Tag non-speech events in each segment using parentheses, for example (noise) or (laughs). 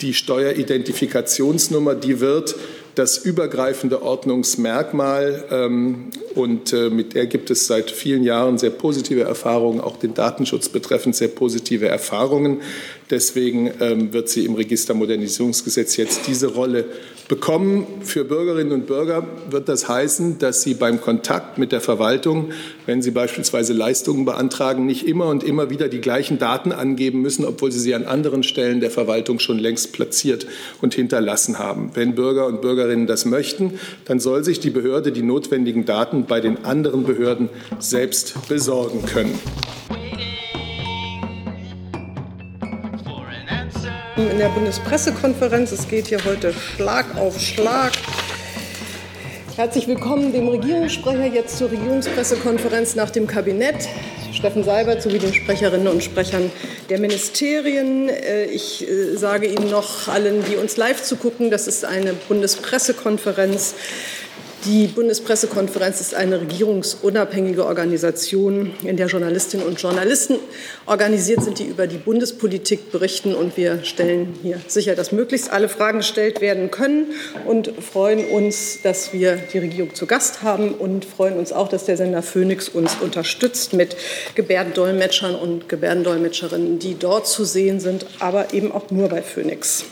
die Steueridentifikationsnummer, die wird das übergreifende Ordnungsmerkmal ähm, und äh, mit der gibt es seit vielen Jahren sehr positive Erfahrungen, auch den Datenschutz betreffend sehr positive Erfahrungen. Deswegen ähm, wird sie im Registermodernisierungsgesetz jetzt diese Rolle bekommen. Für Bürgerinnen und Bürger wird das heißen, dass sie beim Kontakt mit der Verwaltung, wenn sie beispielsweise Leistungen beantragen, nicht immer und immer wieder die gleichen Daten angeben müssen, obwohl sie sie an anderen Stellen der Verwaltung schon längst platziert und hinterlassen haben. Wenn Bürger und Bürgerinnen das möchten, dann soll sich die Behörde die notwendigen Daten bei den anderen Behörden selbst besorgen können. in der Bundespressekonferenz. Es geht hier heute Schlag auf Schlag. Herzlich willkommen dem Regierungssprecher jetzt zur Regierungspressekonferenz nach dem Kabinett. Steffen Seibert sowie den Sprecherinnen und Sprechern der Ministerien. Äh, ich äh, sage Ihnen noch allen, die uns live zu gucken, das ist eine Bundespressekonferenz die Bundespressekonferenz ist eine regierungsunabhängige Organisation, in der Journalistinnen und Journalisten organisiert sind, die über die Bundespolitik berichten. Und wir stellen hier sicher, dass möglichst alle Fragen gestellt werden können und freuen uns, dass wir die Regierung zu Gast haben und freuen uns auch, dass der Sender Phoenix uns unterstützt mit Gebärdendolmetschern und Gebärdendolmetscherinnen, die dort zu sehen sind, aber eben auch nur bei Phoenix.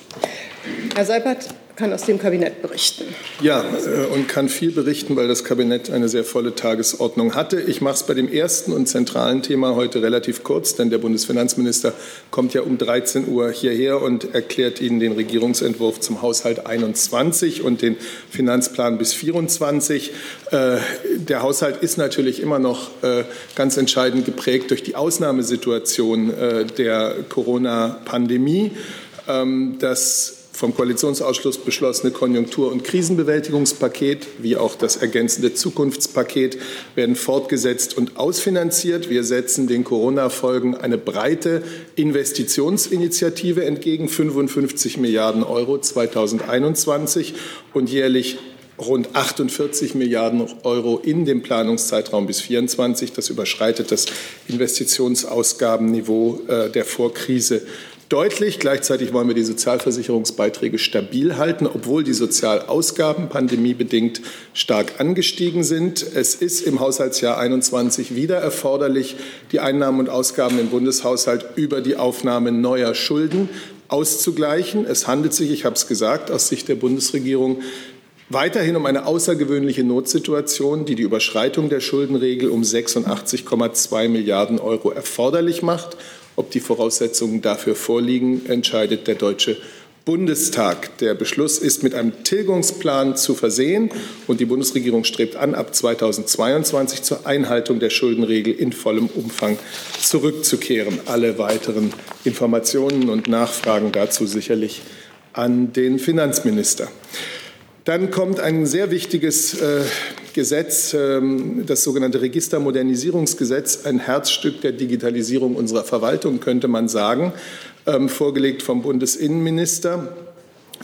Herr Seipert, kann aus dem Kabinett berichten. Ja, äh, und kann viel berichten, weil das Kabinett eine sehr volle Tagesordnung hatte. Ich mache es bei dem ersten und zentralen Thema heute relativ kurz, denn der Bundesfinanzminister kommt ja um 13 Uhr hierher und erklärt Ihnen den Regierungsentwurf zum Haushalt 21 und den Finanzplan bis 24. Äh, der Haushalt ist natürlich immer noch äh, ganz entscheidend geprägt durch die Ausnahmesituation der Corona-Pandemie. Ähm, das vom Koalitionsausschuss beschlossene Konjunktur- und Krisenbewältigungspaket wie auch das ergänzende Zukunftspaket werden fortgesetzt und ausfinanziert. Wir setzen den Corona-Folgen eine breite Investitionsinitiative entgegen, 55 Milliarden Euro 2021 und jährlich rund 48 Milliarden Euro in dem Planungszeitraum bis 2024. Das überschreitet das Investitionsausgabenniveau äh, der Vorkrise deutlich. Gleichzeitig wollen wir die Sozialversicherungsbeiträge stabil halten, obwohl die Sozialausgaben pandemiebedingt stark angestiegen sind. Es ist im Haushaltsjahr 21 wieder erforderlich, die Einnahmen und Ausgaben im Bundeshaushalt über die Aufnahme neuer Schulden auszugleichen. Es handelt sich, ich habe es gesagt, aus Sicht der Bundesregierung weiterhin um eine außergewöhnliche Notsituation, die die Überschreitung der Schuldenregel um 86,2 Milliarden Euro erforderlich macht ob die Voraussetzungen dafür vorliegen, entscheidet der Deutsche Bundestag. Der Beschluss ist mit einem Tilgungsplan zu versehen und die Bundesregierung strebt an, ab 2022 zur Einhaltung der Schuldenregel in vollem Umfang zurückzukehren. Alle weiteren Informationen und Nachfragen dazu sicherlich an den Finanzminister. Dann kommt ein sehr wichtiges äh, Gesetz, ähm, das sogenannte Registermodernisierungsgesetz, ein Herzstück der Digitalisierung unserer Verwaltung, könnte man sagen, ähm, vorgelegt vom Bundesinnenminister.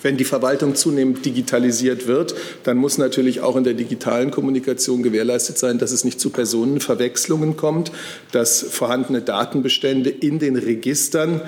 Wenn die Verwaltung zunehmend digitalisiert wird, dann muss natürlich auch in der digitalen Kommunikation gewährleistet sein, dass es nicht zu Personenverwechslungen kommt, dass vorhandene Datenbestände in den Registern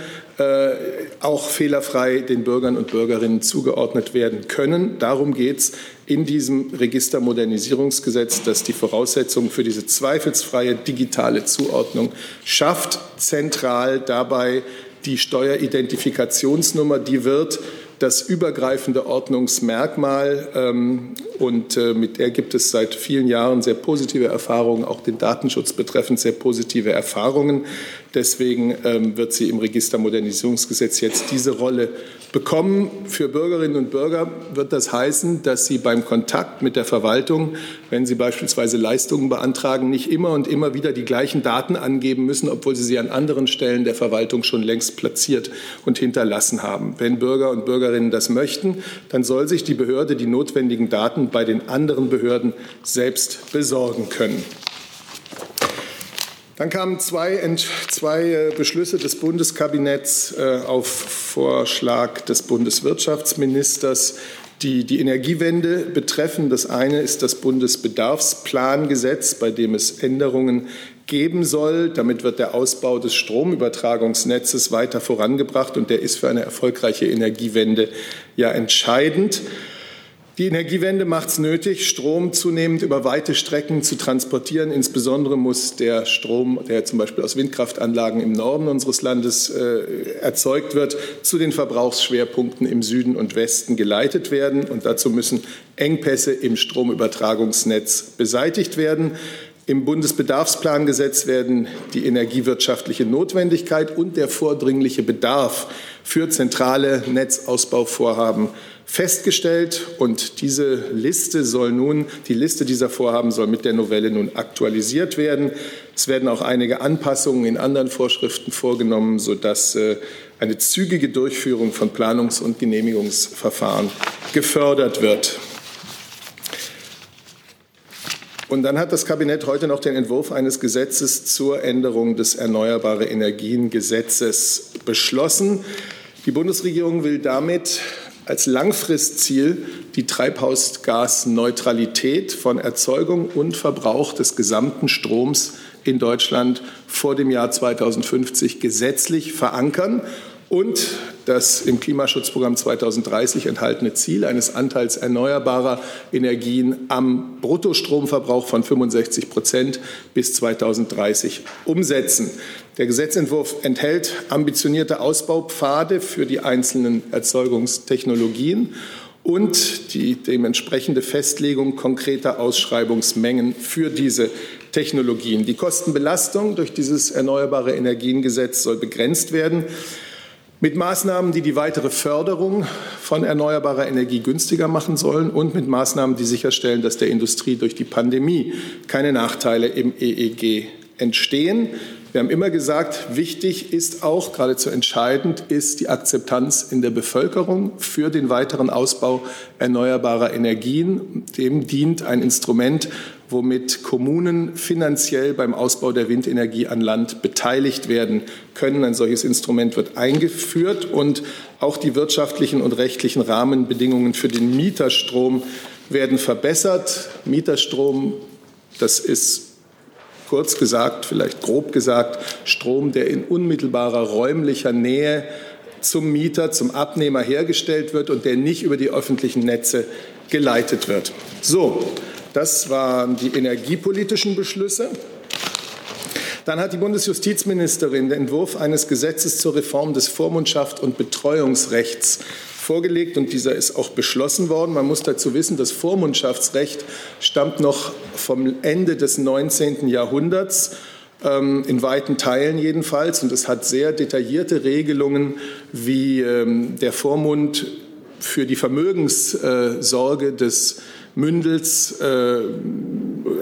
auch fehlerfrei den Bürgern und Bürgerinnen zugeordnet werden können. Darum geht es in diesem Registermodernisierungsgesetz, das die Voraussetzungen für diese zweifelsfreie digitale Zuordnung schafft. Zentral dabei die Steueridentifikationsnummer, die wird das übergreifende Ordnungsmerkmal ähm, und äh, mit der gibt es seit vielen Jahren sehr positive Erfahrungen, auch den Datenschutz betreffend sehr positive Erfahrungen. Deswegen ähm, wird sie im Registermodernisierungsgesetz jetzt diese Rolle bekommen. Für Bürgerinnen und Bürger wird das heißen, dass sie beim Kontakt mit der Verwaltung, wenn sie beispielsweise Leistungen beantragen, nicht immer und immer wieder die gleichen Daten angeben müssen, obwohl sie sie an anderen Stellen der Verwaltung schon längst platziert und hinterlassen haben. Wenn Bürger und Bürgerinnen das möchten, dann soll sich die Behörde die notwendigen Daten bei den anderen Behörden selbst besorgen können. Dann kamen zwei, zwei äh, Beschlüsse des Bundeskabinetts äh, auf Vorschlag des Bundeswirtschaftsministers, die die Energiewende betreffen. Das eine ist das Bundesbedarfsplangesetz, bei dem es Änderungen geben soll. Damit wird der Ausbau des Stromübertragungsnetzes weiter vorangebracht und der ist für eine erfolgreiche Energiewende ja entscheidend. Die Energiewende macht es nötig, Strom zunehmend über weite Strecken zu transportieren. Insbesondere muss der Strom, der zum Beispiel aus Windkraftanlagen im Norden unseres Landes äh, erzeugt wird, zu den Verbrauchsschwerpunkten im Süden und Westen geleitet werden. Und dazu müssen Engpässe im Stromübertragungsnetz beseitigt werden. Im Bundesbedarfsplangesetz werden die energiewirtschaftliche Notwendigkeit und der vordringliche Bedarf für zentrale Netzausbauvorhaben festgestellt und diese Liste soll nun, die Liste dieser Vorhaben soll mit der Novelle nun aktualisiert werden. Es werden auch einige Anpassungen in anderen Vorschriften vorgenommen, sodass äh, eine zügige Durchführung von Planungs- und Genehmigungsverfahren gefördert wird. Und dann hat das Kabinett heute noch den Entwurf eines Gesetzes zur Änderung des Erneuerbare Energien Gesetzes beschlossen. Die Bundesregierung will damit als Langfristziel die Treibhausgasneutralität von Erzeugung und Verbrauch des gesamten Stroms in Deutschland vor dem Jahr 2050 gesetzlich verankern und das im Klimaschutzprogramm 2030 enthaltene Ziel eines Anteils erneuerbarer Energien am Bruttostromverbrauch von 65 Prozent bis 2030 umsetzen. Der Gesetzentwurf enthält ambitionierte Ausbaupfade für die einzelnen Erzeugungstechnologien und die dementsprechende Festlegung konkreter Ausschreibungsmengen für diese Technologien. Die Kostenbelastung durch dieses Erneuerbare Energiengesetz soll begrenzt werden mit Maßnahmen, die die weitere Förderung von erneuerbarer Energie günstiger machen sollen und mit Maßnahmen, die sicherstellen, dass der Industrie durch die Pandemie keine Nachteile im EEG entstehen. Wir haben immer gesagt, wichtig ist auch, geradezu entscheidend ist die Akzeptanz in der Bevölkerung für den weiteren Ausbau erneuerbarer Energien. Dem dient ein Instrument, womit Kommunen finanziell beim Ausbau der Windenergie an Land beteiligt werden können. Ein solches Instrument wird eingeführt und auch die wirtschaftlichen und rechtlichen Rahmenbedingungen für den Mieterstrom werden verbessert. Mieterstrom, das ist kurz gesagt, vielleicht grob gesagt, Strom, der in unmittelbarer räumlicher Nähe zum Mieter, zum Abnehmer hergestellt wird und der nicht über die öffentlichen Netze geleitet wird. So, das waren die energiepolitischen Beschlüsse. Dann hat die Bundesjustizministerin den Entwurf eines Gesetzes zur Reform des Vormundschaft- und Betreuungsrechts vorgelegt und dieser ist auch beschlossen worden. Man muss dazu wissen, das Vormundschaftsrecht stammt noch vom Ende des 19. Jahrhunderts ähm, in weiten Teilen jedenfalls. Und es hat sehr detaillierte Regelungen, wie ähm, der Vormund für die Vermögenssorge des Mündels, äh,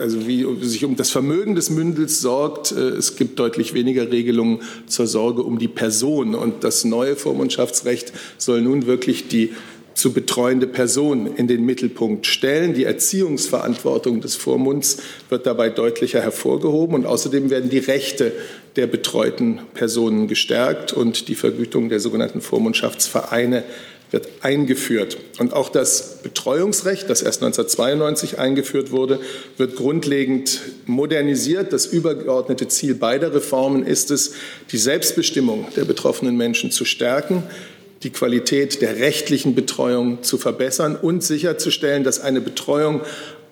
also wie sich um das Vermögen des Mündels sorgt. Äh, es gibt deutlich weniger Regelungen zur Sorge um die Person. Und das neue Vormundschaftsrecht soll nun wirklich die zu betreuende Person in den Mittelpunkt stellen. Die Erziehungsverantwortung des Vormunds wird dabei deutlicher hervorgehoben und außerdem werden die Rechte der betreuten Personen gestärkt und die Vergütung der sogenannten Vormundschaftsvereine wird eingeführt. Und auch das Betreuungsrecht, das erst 1992 eingeführt wurde, wird grundlegend modernisiert. Das übergeordnete Ziel beider Reformen ist es, die Selbstbestimmung der betroffenen Menschen zu stärken, die Qualität der rechtlichen Betreuung zu verbessern und sicherzustellen, dass eine Betreuung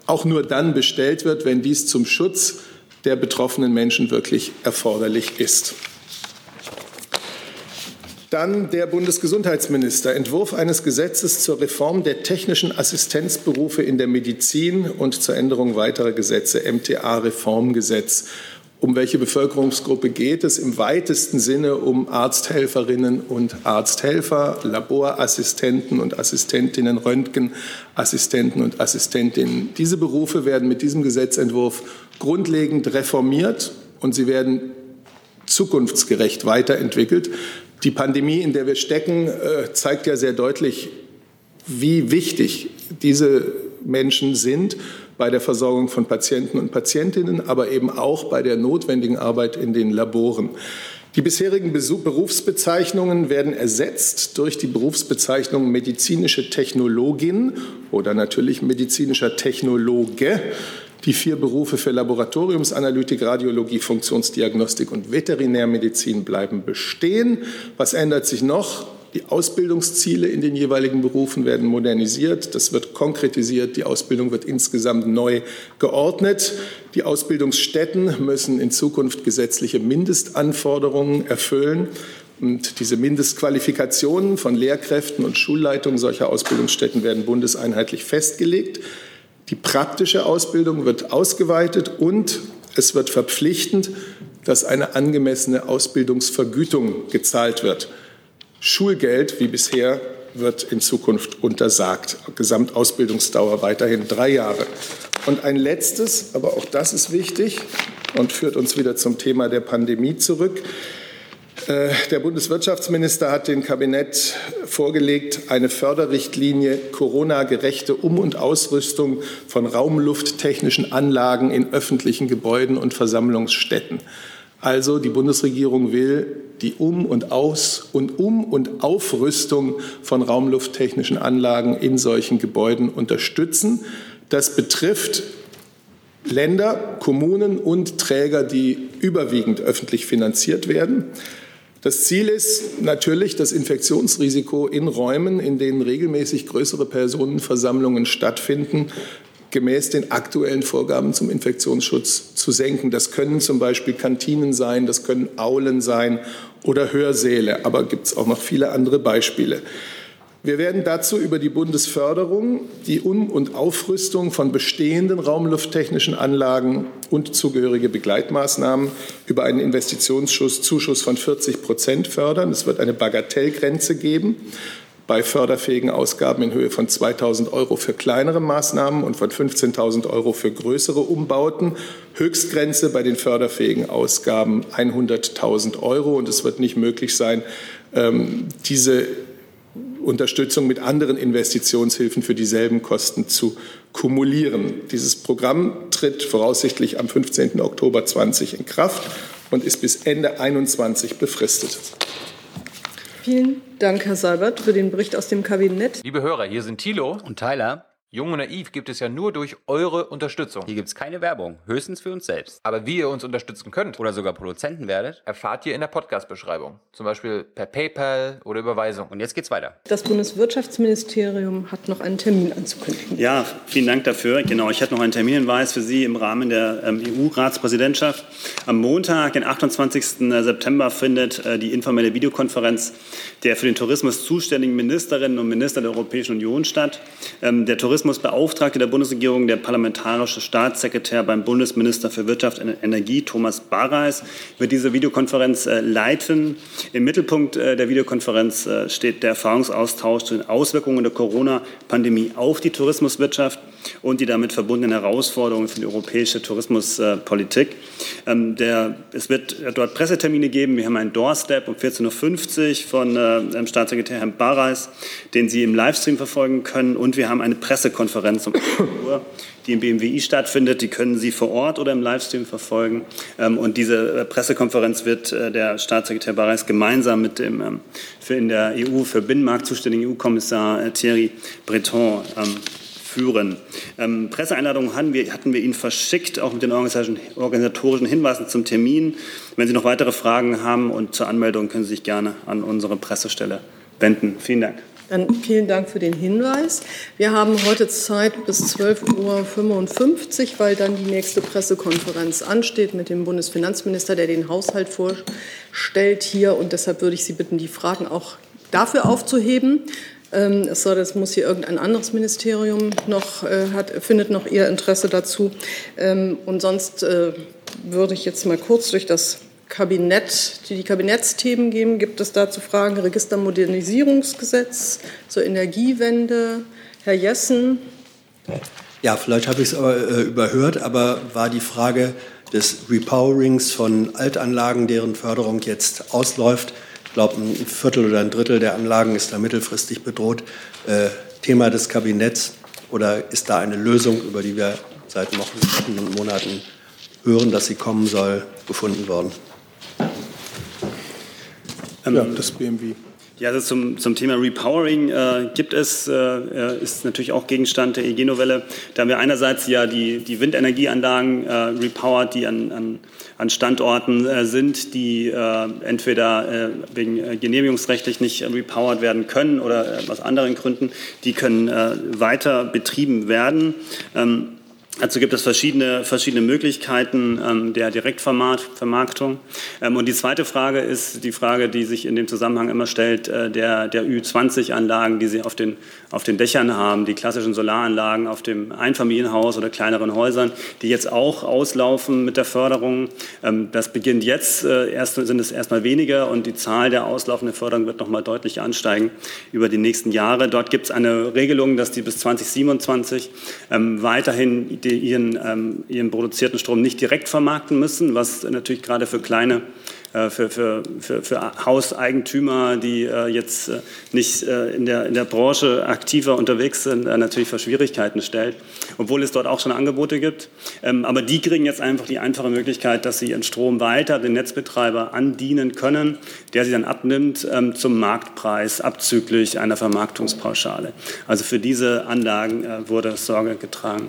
auch nur dann bestellt wird, wenn dies zum Schutz der betroffenen Menschen wirklich erforderlich ist. Dann der Bundesgesundheitsminister, Entwurf eines Gesetzes zur Reform der technischen Assistenzberufe in der Medizin und zur Änderung weiterer Gesetze, MTA-Reformgesetz. Um welche Bevölkerungsgruppe geht es? Im weitesten Sinne um Arzthelferinnen und Arzthelfer, Laborassistenten und Assistentinnen, Röntgenassistenten und Assistentinnen. Diese Berufe werden mit diesem Gesetzentwurf grundlegend reformiert und sie werden zukunftsgerecht weiterentwickelt. Die Pandemie, in der wir stecken, äh, zeigt ja sehr deutlich, wie wichtig diese Menschen sind bei der Versorgung von Patienten und Patientinnen, aber eben auch bei der notwendigen Arbeit in den Laboren. Die bisherigen Berufsbezeichnungen werden ersetzt durch die Berufsbezeichnung medizinische Technologin oder natürlich medizinischer Technologe. Die vier Berufe für Laboratoriumsanalytik, Radiologie, Funktionsdiagnostik und Veterinärmedizin bleiben bestehen. Was ändert sich noch? Die Ausbildungsziele in den jeweiligen Berufen werden modernisiert, das wird konkretisiert, die Ausbildung wird insgesamt neu geordnet. Die Ausbildungsstätten müssen in Zukunft gesetzliche Mindestanforderungen erfüllen. Und diese Mindestqualifikationen von Lehrkräften und Schulleitungen solcher Ausbildungsstätten werden bundeseinheitlich festgelegt. Die praktische Ausbildung wird ausgeweitet und es wird verpflichtend, dass eine angemessene Ausbildungsvergütung gezahlt wird. Schulgeld wie bisher wird in Zukunft untersagt. Gesamtausbildungsdauer weiterhin drei Jahre. Und ein letztes, aber auch das ist wichtig und führt uns wieder zum Thema der Pandemie zurück. Äh, der Bundeswirtschaftsminister hat dem Kabinett vorgelegt, eine Förderrichtlinie Corona-gerechte Um- und Ausrüstung von raumlufttechnischen Anlagen in öffentlichen Gebäuden und Versammlungsstätten. Also die Bundesregierung will die Um- und Aus- und Um- und Aufrüstung von raumlufttechnischen Anlagen in solchen Gebäuden unterstützen. Das betrifft Länder, Kommunen und Träger, die überwiegend öffentlich finanziert werden. Das Ziel ist natürlich, das Infektionsrisiko in Räumen, in denen regelmäßig größere Personenversammlungen stattfinden, gemäß den aktuellen Vorgaben zum Infektionsschutz zu senken. Das können zum Beispiel Kantinen sein, das können Aulen sein oder Hörsäle, aber gibt es auch noch viele andere Beispiele. Wir werden dazu über die Bundesförderung die Um- und Aufrüstung von bestehenden raumlufttechnischen Anlagen und zugehörige Begleitmaßnahmen über einen Investitionszuschuss von 40 Prozent fördern. Es wird eine Bagatellgrenze geben bei förderfähigen Ausgaben in Höhe von 2.000 Euro für kleinere Maßnahmen und von 15.000 Euro für größere Umbauten. Höchstgrenze bei den förderfähigen Ausgaben 100.000 Euro. Und es wird nicht möglich sein, ähm, diese Unterstützung mit anderen Investitionshilfen für dieselben Kosten zu kumulieren. Dieses Programm tritt voraussichtlich am 15. Oktober 20 in Kraft und ist bis Ende 2021 befristet. Vielen Dank, Herr Seibert, für den Bericht aus dem Kabinett. Liebe Hörer, hier sind Thilo und Tyler. Jung und naiv gibt es ja nur durch eure Unterstützung. Hier gibt es keine Werbung, höchstens für uns selbst. Aber wie ihr uns unterstützen könnt oder sogar Produzenten werdet, erfahrt ihr in der Podcast-Beschreibung. Zum Beispiel per PayPal oder Überweisung. Und jetzt geht's weiter. Das Bundeswirtschaftsministerium hat noch einen Termin anzukündigen. Ja, vielen Dank dafür. Genau, ich hatte noch einen Terminhinweis für Sie im Rahmen der ähm, EU-Ratspräsidentschaft. Am Montag, den 28. September, findet äh, die informelle Videokonferenz der für den Tourismus zuständigen Ministerinnen und Minister der Europäischen Union statt. Ähm, der Tourismus Tourismusbeauftragte der Bundesregierung, der parlamentarische Staatssekretär beim Bundesminister für Wirtschaft und Energie, Thomas Barreis, wird diese Videokonferenz äh, leiten. Im Mittelpunkt äh, der Videokonferenz äh, steht der Erfahrungsaustausch zu den Auswirkungen der Corona-Pandemie auf die Tourismuswirtschaft und die damit verbundenen Herausforderungen für die europäische Tourismuspolitik. Ähm, der, es wird dort Pressetermine geben. Wir haben einen Doorstep um 14.50 Uhr von Staatssekretär Herrn Barreis, den Sie im Livestream verfolgen können. Und wir haben eine Presse Pressekonferenz um 8 Uhr, die im BMWI stattfindet. Die können Sie vor Ort oder im Livestream verfolgen. Ähm, und diese äh, Pressekonferenz wird äh, der Staatssekretär Barreis gemeinsam mit dem ähm, für in der EU für Binnenmarkt zuständigen EU-Kommissar äh, Thierry Breton ähm, führen. Ähm, Presseeinladungen hatten wir, hatten wir Ihnen verschickt, auch mit den organisatorischen Hinweisen zum Termin. Wenn Sie noch weitere Fragen haben und zur Anmeldung, können Sie sich gerne an unsere Pressestelle wenden. Vielen Dank. Dann vielen Dank für den Hinweis. Wir haben heute Zeit bis 12.55 Uhr, weil dann die nächste Pressekonferenz ansteht mit dem Bundesfinanzminister, der den Haushalt vorstellt hier. Und deshalb würde ich Sie bitten, die Fragen auch dafür aufzuheben. Ähm, soll, das muss hier irgendein anderes Ministerium noch, äh, hat, findet noch ihr Interesse dazu. Ähm, und sonst äh, würde ich jetzt mal kurz durch das Kabinett, die die Kabinettsthemen geben. Gibt es dazu Fragen? Registermodernisierungsgesetz zur Energiewende. Herr Jessen. Ja, vielleicht habe ich es aber äh, überhört, aber war die Frage des Repowerings von Altanlagen, deren Förderung jetzt ausläuft. Glaube, ein Viertel oder ein Drittel der Anlagen ist da mittelfristig bedroht. Äh, Thema des Kabinetts oder ist da eine Lösung, über die wir seit Wochen und Monaten hören, dass sie kommen soll, gefunden worden? Ja, das BMW. Ja, also zum, zum Thema Repowering äh, gibt es, äh, ist natürlich auch Gegenstand der EG-Novelle. Da haben wir einerseits ja die, die Windenergieanlagen äh, repowered, die an, an, an Standorten äh, sind, die äh, entweder äh, wegen genehmigungsrechtlich nicht repowered werden können oder aus anderen Gründen, die können weiter betrieben werden. Ähm, Dazu gibt es verschiedene, verschiedene Möglichkeiten ähm, der Direktvermarktung. Ähm, und die zweite Frage ist die Frage, die sich in dem Zusammenhang immer stellt, äh, der, der Ü20-Anlagen, die Sie auf den, auf den Dächern haben, die klassischen Solaranlagen auf dem Einfamilienhaus oder kleineren Häusern, die jetzt auch auslaufen mit der Förderung. Ähm, das beginnt jetzt, äh, erst sind es erstmal weniger und die Zahl der auslaufenden Förderung wird nochmal deutlich ansteigen über die nächsten Jahre. Dort gibt es eine Regelung, dass die bis 2027 ähm, weiterhin die ihren, ähm, ihren produzierten Strom nicht direkt vermarkten müssen, was natürlich gerade für kleine äh, für, für, für, für, Hauseigentümer, die äh, jetzt äh, nicht äh, in, der, in der Branche aktiver unterwegs sind, äh, natürlich für Schwierigkeiten stellt, obwohl es dort auch schon Angebote gibt. Ähm, aber die kriegen jetzt einfach die einfache Möglichkeit, dass sie ihren Strom weiter den Netzbetreiber andienen können, der sie dann abnimmt ähm, zum Marktpreis abzüglich einer Vermarktungspauschale. Also für diese Anlagen äh, wurde Sorge getragen.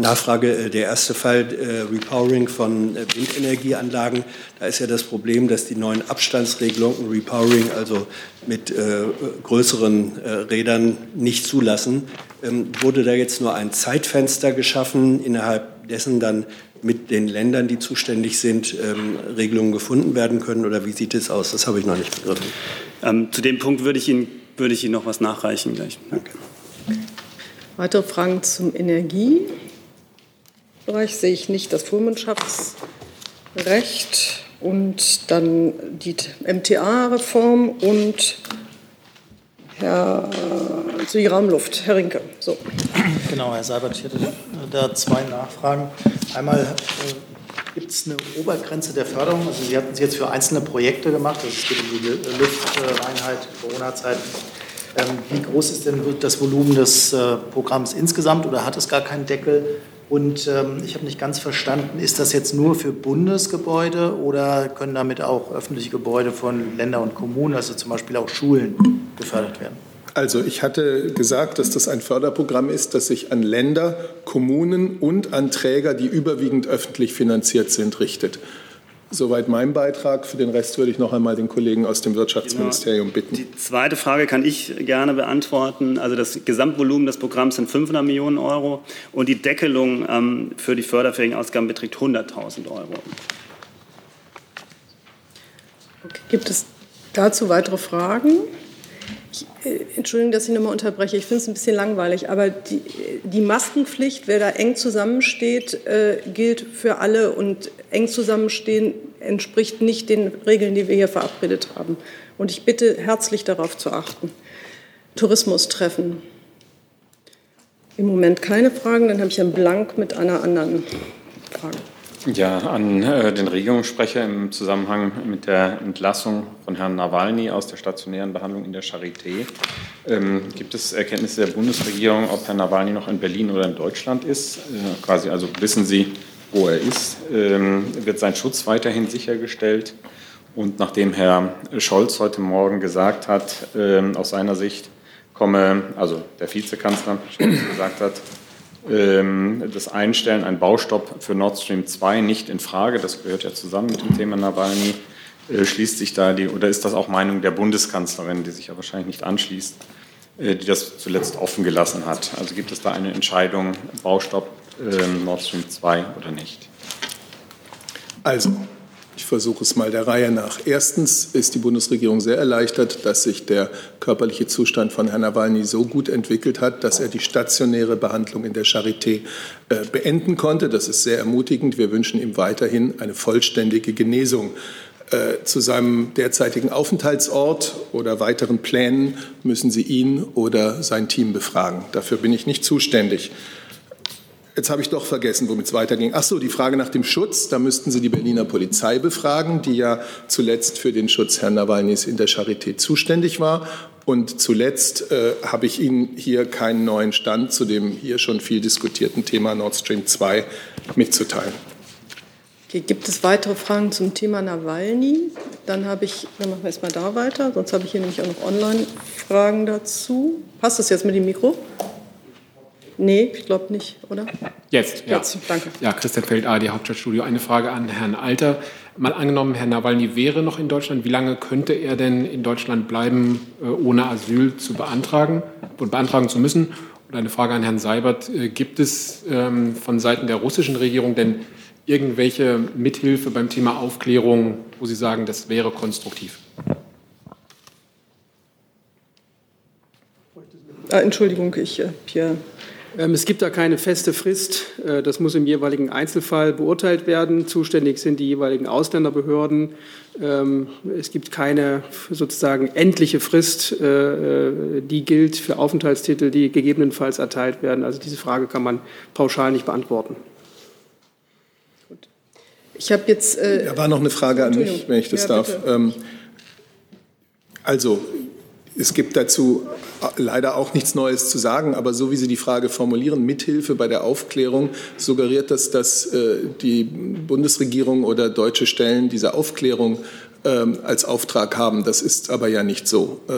Nachfrage, äh, der erste Fall, äh, Repowering von äh, Windenergieanlagen. Da ist ja das Problem, dass die neuen Abstandsregelungen Repowering, also mit äh, größeren äh, Rädern, nicht zulassen. Ähm, wurde da jetzt nur ein Zeitfenster geschaffen, innerhalb dessen dann mit den Ländern, die zuständig sind, ähm, Regelungen gefunden werden können? Oder wie sieht es aus? Das habe ich noch nicht begriffen. Ähm, zu dem Punkt würde ich Ihnen, würde ich Ihnen noch was nachreichen gleich. Danke. Weitere Fragen zum Energie? Bereich sehe ich nicht das Vormundschaftsrecht und dann die MTA-Reform und Herr zu die Raumluft, Herr Rinke. So. Genau, Herr Seibert, ich hätte da zwei Nachfragen. Einmal äh, gibt es eine Obergrenze der Förderung? Also Sie hatten es jetzt für einzelne Projekte gemacht, also es geht um die Luftreinheit, Corona-Zeiten. Ähm, wie groß ist denn das Volumen des äh, Programms insgesamt oder hat es gar keinen Deckel? Und ähm, ich habe nicht ganz verstanden, ist das jetzt nur für Bundesgebäude oder können damit auch öffentliche Gebäude von Ländern und Kommunen, also zum Beispiel auch Schulen, gefördert werden? Also ich hatte gesagt, dass das ein Förderprogramm ist, das sich an Länder, Kommunen und an Träger, die überwiegend öffentlich finanziert sind, richtet. Soweit mein Beitrag. Für den Rest würde ich noch einmal den Kollegen aus dem Wirtschaftsministerium bitten. Die zweite Frage kann ich gerne beantworten. Also das Gesamtvolumen des Programms sind 500 Millionen Euro und die Deckelung ähm, für die förderfähigen Ausgaben beträgt 100.000 Euro. Okay. Gibt es dazu weitere Fragen? Ich, äh, Entschuldigung, dass ich nochmal unterbreche. Ich finde es ein bisschen langweilig, aber die, die, Maskenpflicht, wer da eng zusammensteht, äh, gilt für alle und eng zusammenstehen entspricht nicht den Regeln, die wir hier verabredet haben. Und ich bitte herzlich darauf zu achten. Tourismustreffen. Im Moment keine Fragen, dann habe ich einen Blank mit einer anderen Frage. Ja, an äh, den Regierungssprecher im Zusammenhang mit der Entlassung von Herrn Nawalny aus der stationären Behandlung in der Charité. Ähm, gibt es Erkenntnisse der Bundesregierung, ob Herr Nawalny noch in Berlin oder in Deutschland ist? Äh, quasi, also wissen Sie, wo er ist? Ähm, wird sein Schutz weiterhin sichergestellt? Und nachdem Herr Scholz heute Morgen gesagt hat, ähm, aus seiner Sicht komme, also der Vizekanzler Scholz gesagt hat, das Einstellen, ein Baustopp für Nord Stream 2 nicht in Frage. Das gehört ja zusammen mit dem Thema Nawalny. Äh, schließt sich da die, oder ist das auch Meinung der Bundeskanzlerin, die sich ja wahrscheinlich nicht anschließt, äh, die das zuletzt offen gelassen hat? Also gibt es da eine Entscheidung, Baustopp ähm, Nord Stream 2 oder nicht? Also, ich versuche es mal der Reihe nach. Erstens ist die Bundesregierung sehr erleichtert, dass sich der körperliche Zustand von Herrn Nawalny so gut entwickelt hat, dass er die stationäre Behandlung in der Charité äh, beenden konnte. Das ist sehr ermutigend. Wir wünschen ihm weiterhin eine vollständige Genesung. Äh, zu seinem derzeitigen Aufenthaltsort oder weiteren Plänen müssen Sie ihn oder sein Team befragen. Dafür bin ich nicht zuständig. Jetzt habe ich doch vergessen, womit es weiterging. Ach so, die Frage nach dem Schutz. Da müssten Sie die Berliner Polizei befragen, die ja zuletzt für den Schutz Herrn Nawalnys in der Charité zuständig war. Und zuletzt äh, habe ich Ihnen hier keinen neuen Stand zu dem hier schon viel diskutierten Thema Nord Stream 2 mitzuteilen. Okay, gibt es weitere Fragen zum Thema Nawalny? Dann habe ich, dann machen wir erstmal da weiter, sonst habe ich hier nämlich auch noch Online-Fragen dazu. Passt das jetzt mit dem Mikro? Nee, ich glaube nicht, oder? Jetzt, ja. Jetzt, danke. Ja, Christian Feld, ARD Hauptstadtstudio. Eine Frage an Herrn Alter. Mal angenommen, Herr Nawalny wäre noch in Deutschland. Wie lange könnte er denn in Deutschland bleiben, äh, ohne Asyl zu beantragen und beantragen zu müssen? Und eine Frage an Herrn Seibert. Äh, gibt es ähm, von Seiten der russischen Regierung denn irgendwelche Mithilfe beim Thema Aufklärung, wo Sie sagen, das wäre konstruktiv? Ah, Entschuldigung, ich äh, hier ähm, es gibt da keine feste Frist. Äh, das muss im jeweiligen Einzelfall beurteilt werden. Zuständig sind die jeweiligen Ausländerbehörden. Ähm, es gibt keine sozusagen endliche Frist, äh, äh, die gilt für Aufenthaltstitel, die gegebenenfalls erteilt werden. Also diese Frage kann man pauschal nicht beantworten. Ich habe jetzt. Äh, da war noch eine Frage an mich, wenn ich das ja, darf. Ähm, also, es gibt dazu leider auch nichts Neues zu sagen, aber so wie Sie die Frage formulieren, Mithilfe bei der Aufklärung, suggeriert das, dass äh, die Bundesregierung oder deutsche Stellen diese Aufklärung ähm, als Auftrag haben. Das ist aber ja nicht so. Äh,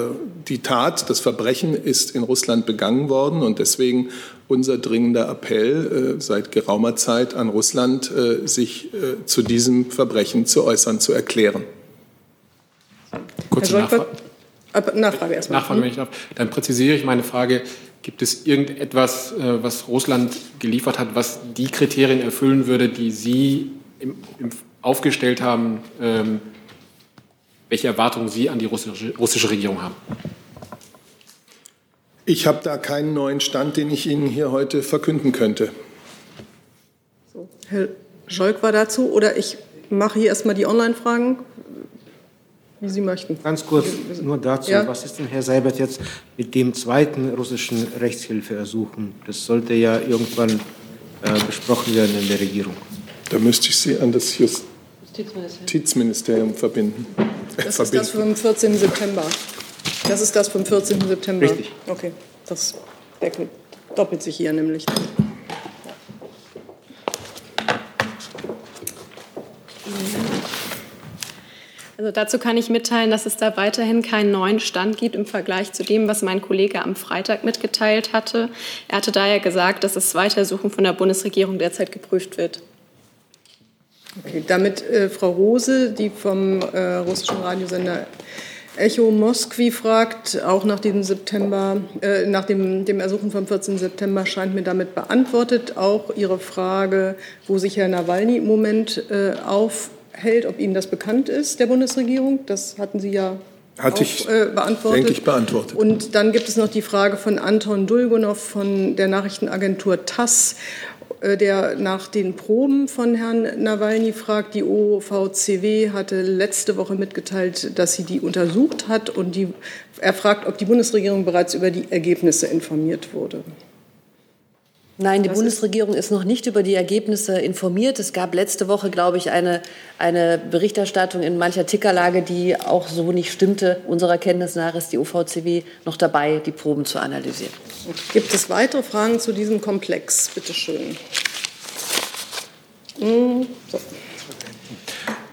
die Tat, das Verbrechen ist in Russland begangen worden und deswegen unser dringender Appell äh, seit geraumer Zeit an Russland, sich zu diesem Verbrechen zu äußern, zu erklären. Kurze Nachfrage. Nachfrage erstmal. Nachfrage, wenn ich darf. Dann präzisiere ich meine Frage. Gibt es irgendetwas, äh, was Russland geliefert hat, was die Kriterien erfüllen würde, die Sie im, im aufgestellt haben, ähm, welche Erwartungen Sie an die russische, russische Regierung haben? Ich habe da keinen neuen Stand, den ich Ihnen hier heute verkünden könnte. So, Herr Scholk war dazu oder ich mache hier erstmal die Online-Fragen wie Sie möchten. Ganz kurz nur dazu, ja? was ist denn Herr Seibert jetzt mit dem zweiten russischen Rechtshilfeersuchen? Das sollte ja irgendwann äh, besprochen werden in der Regierung. Da müsste ich Sie an das Justizministerium verbinden. Das verbinden. ist das vom 14. September. Das ist das vom 14. September. Richtig. Okay, das doppelt sich hier nämlich. Also dazu kann ich mitteilen, dass es da weiterhin keinen neuen Stand gibt im Vergleich zu dem, was mein Kollege am Freitag mitgeteilt hatte. Er hatte daher gesagt, dass das Weitersuchen von der Bundesregierung derzeit geprüft wird. Okay, damit äh, Frau Rose, die vom äh, russischen Radiosender Echo Moskwi fragt, auch nach dem September, äh, nach dem, dem Ersuchen vom 14. September scheint mir damit beantwortet. Auch Ihre Frage, wo sich Herr Nawalny im Moment äh, auf hält, ob Ihnen das bekannt ist, der Bundesregierung. Das hatten Sie ja hatte ich, äh, beantwortet. denke ich, beantwortet. Und dann gibt es noch die Frage von Anton Dulgonow von der Nachrichtenagentur TASS, äh, der nach den Proben von Herrn Nawalny fragt. Die OVCW hatte letzte Woche mitgeteilt, dass sie die untersucht hat und die, er fragt, ob die Bundesregierung bereits über die Ergebnisse informiert wurde. Nein, die das Bundesregierung ist, ist noch nicht über die Ergebnisse informiert. Es gab letzte Woche, glaube ich, eine, eine Berichterstattung in mancher Tickerlage, die auch so nicht stimmte. Unserer Kenntnis nach ist die UVCW noch dabei, die Proben zu analysieren. Gibt es weitere Fragen zu diesem Komplex? Bitte schön. Hm, so.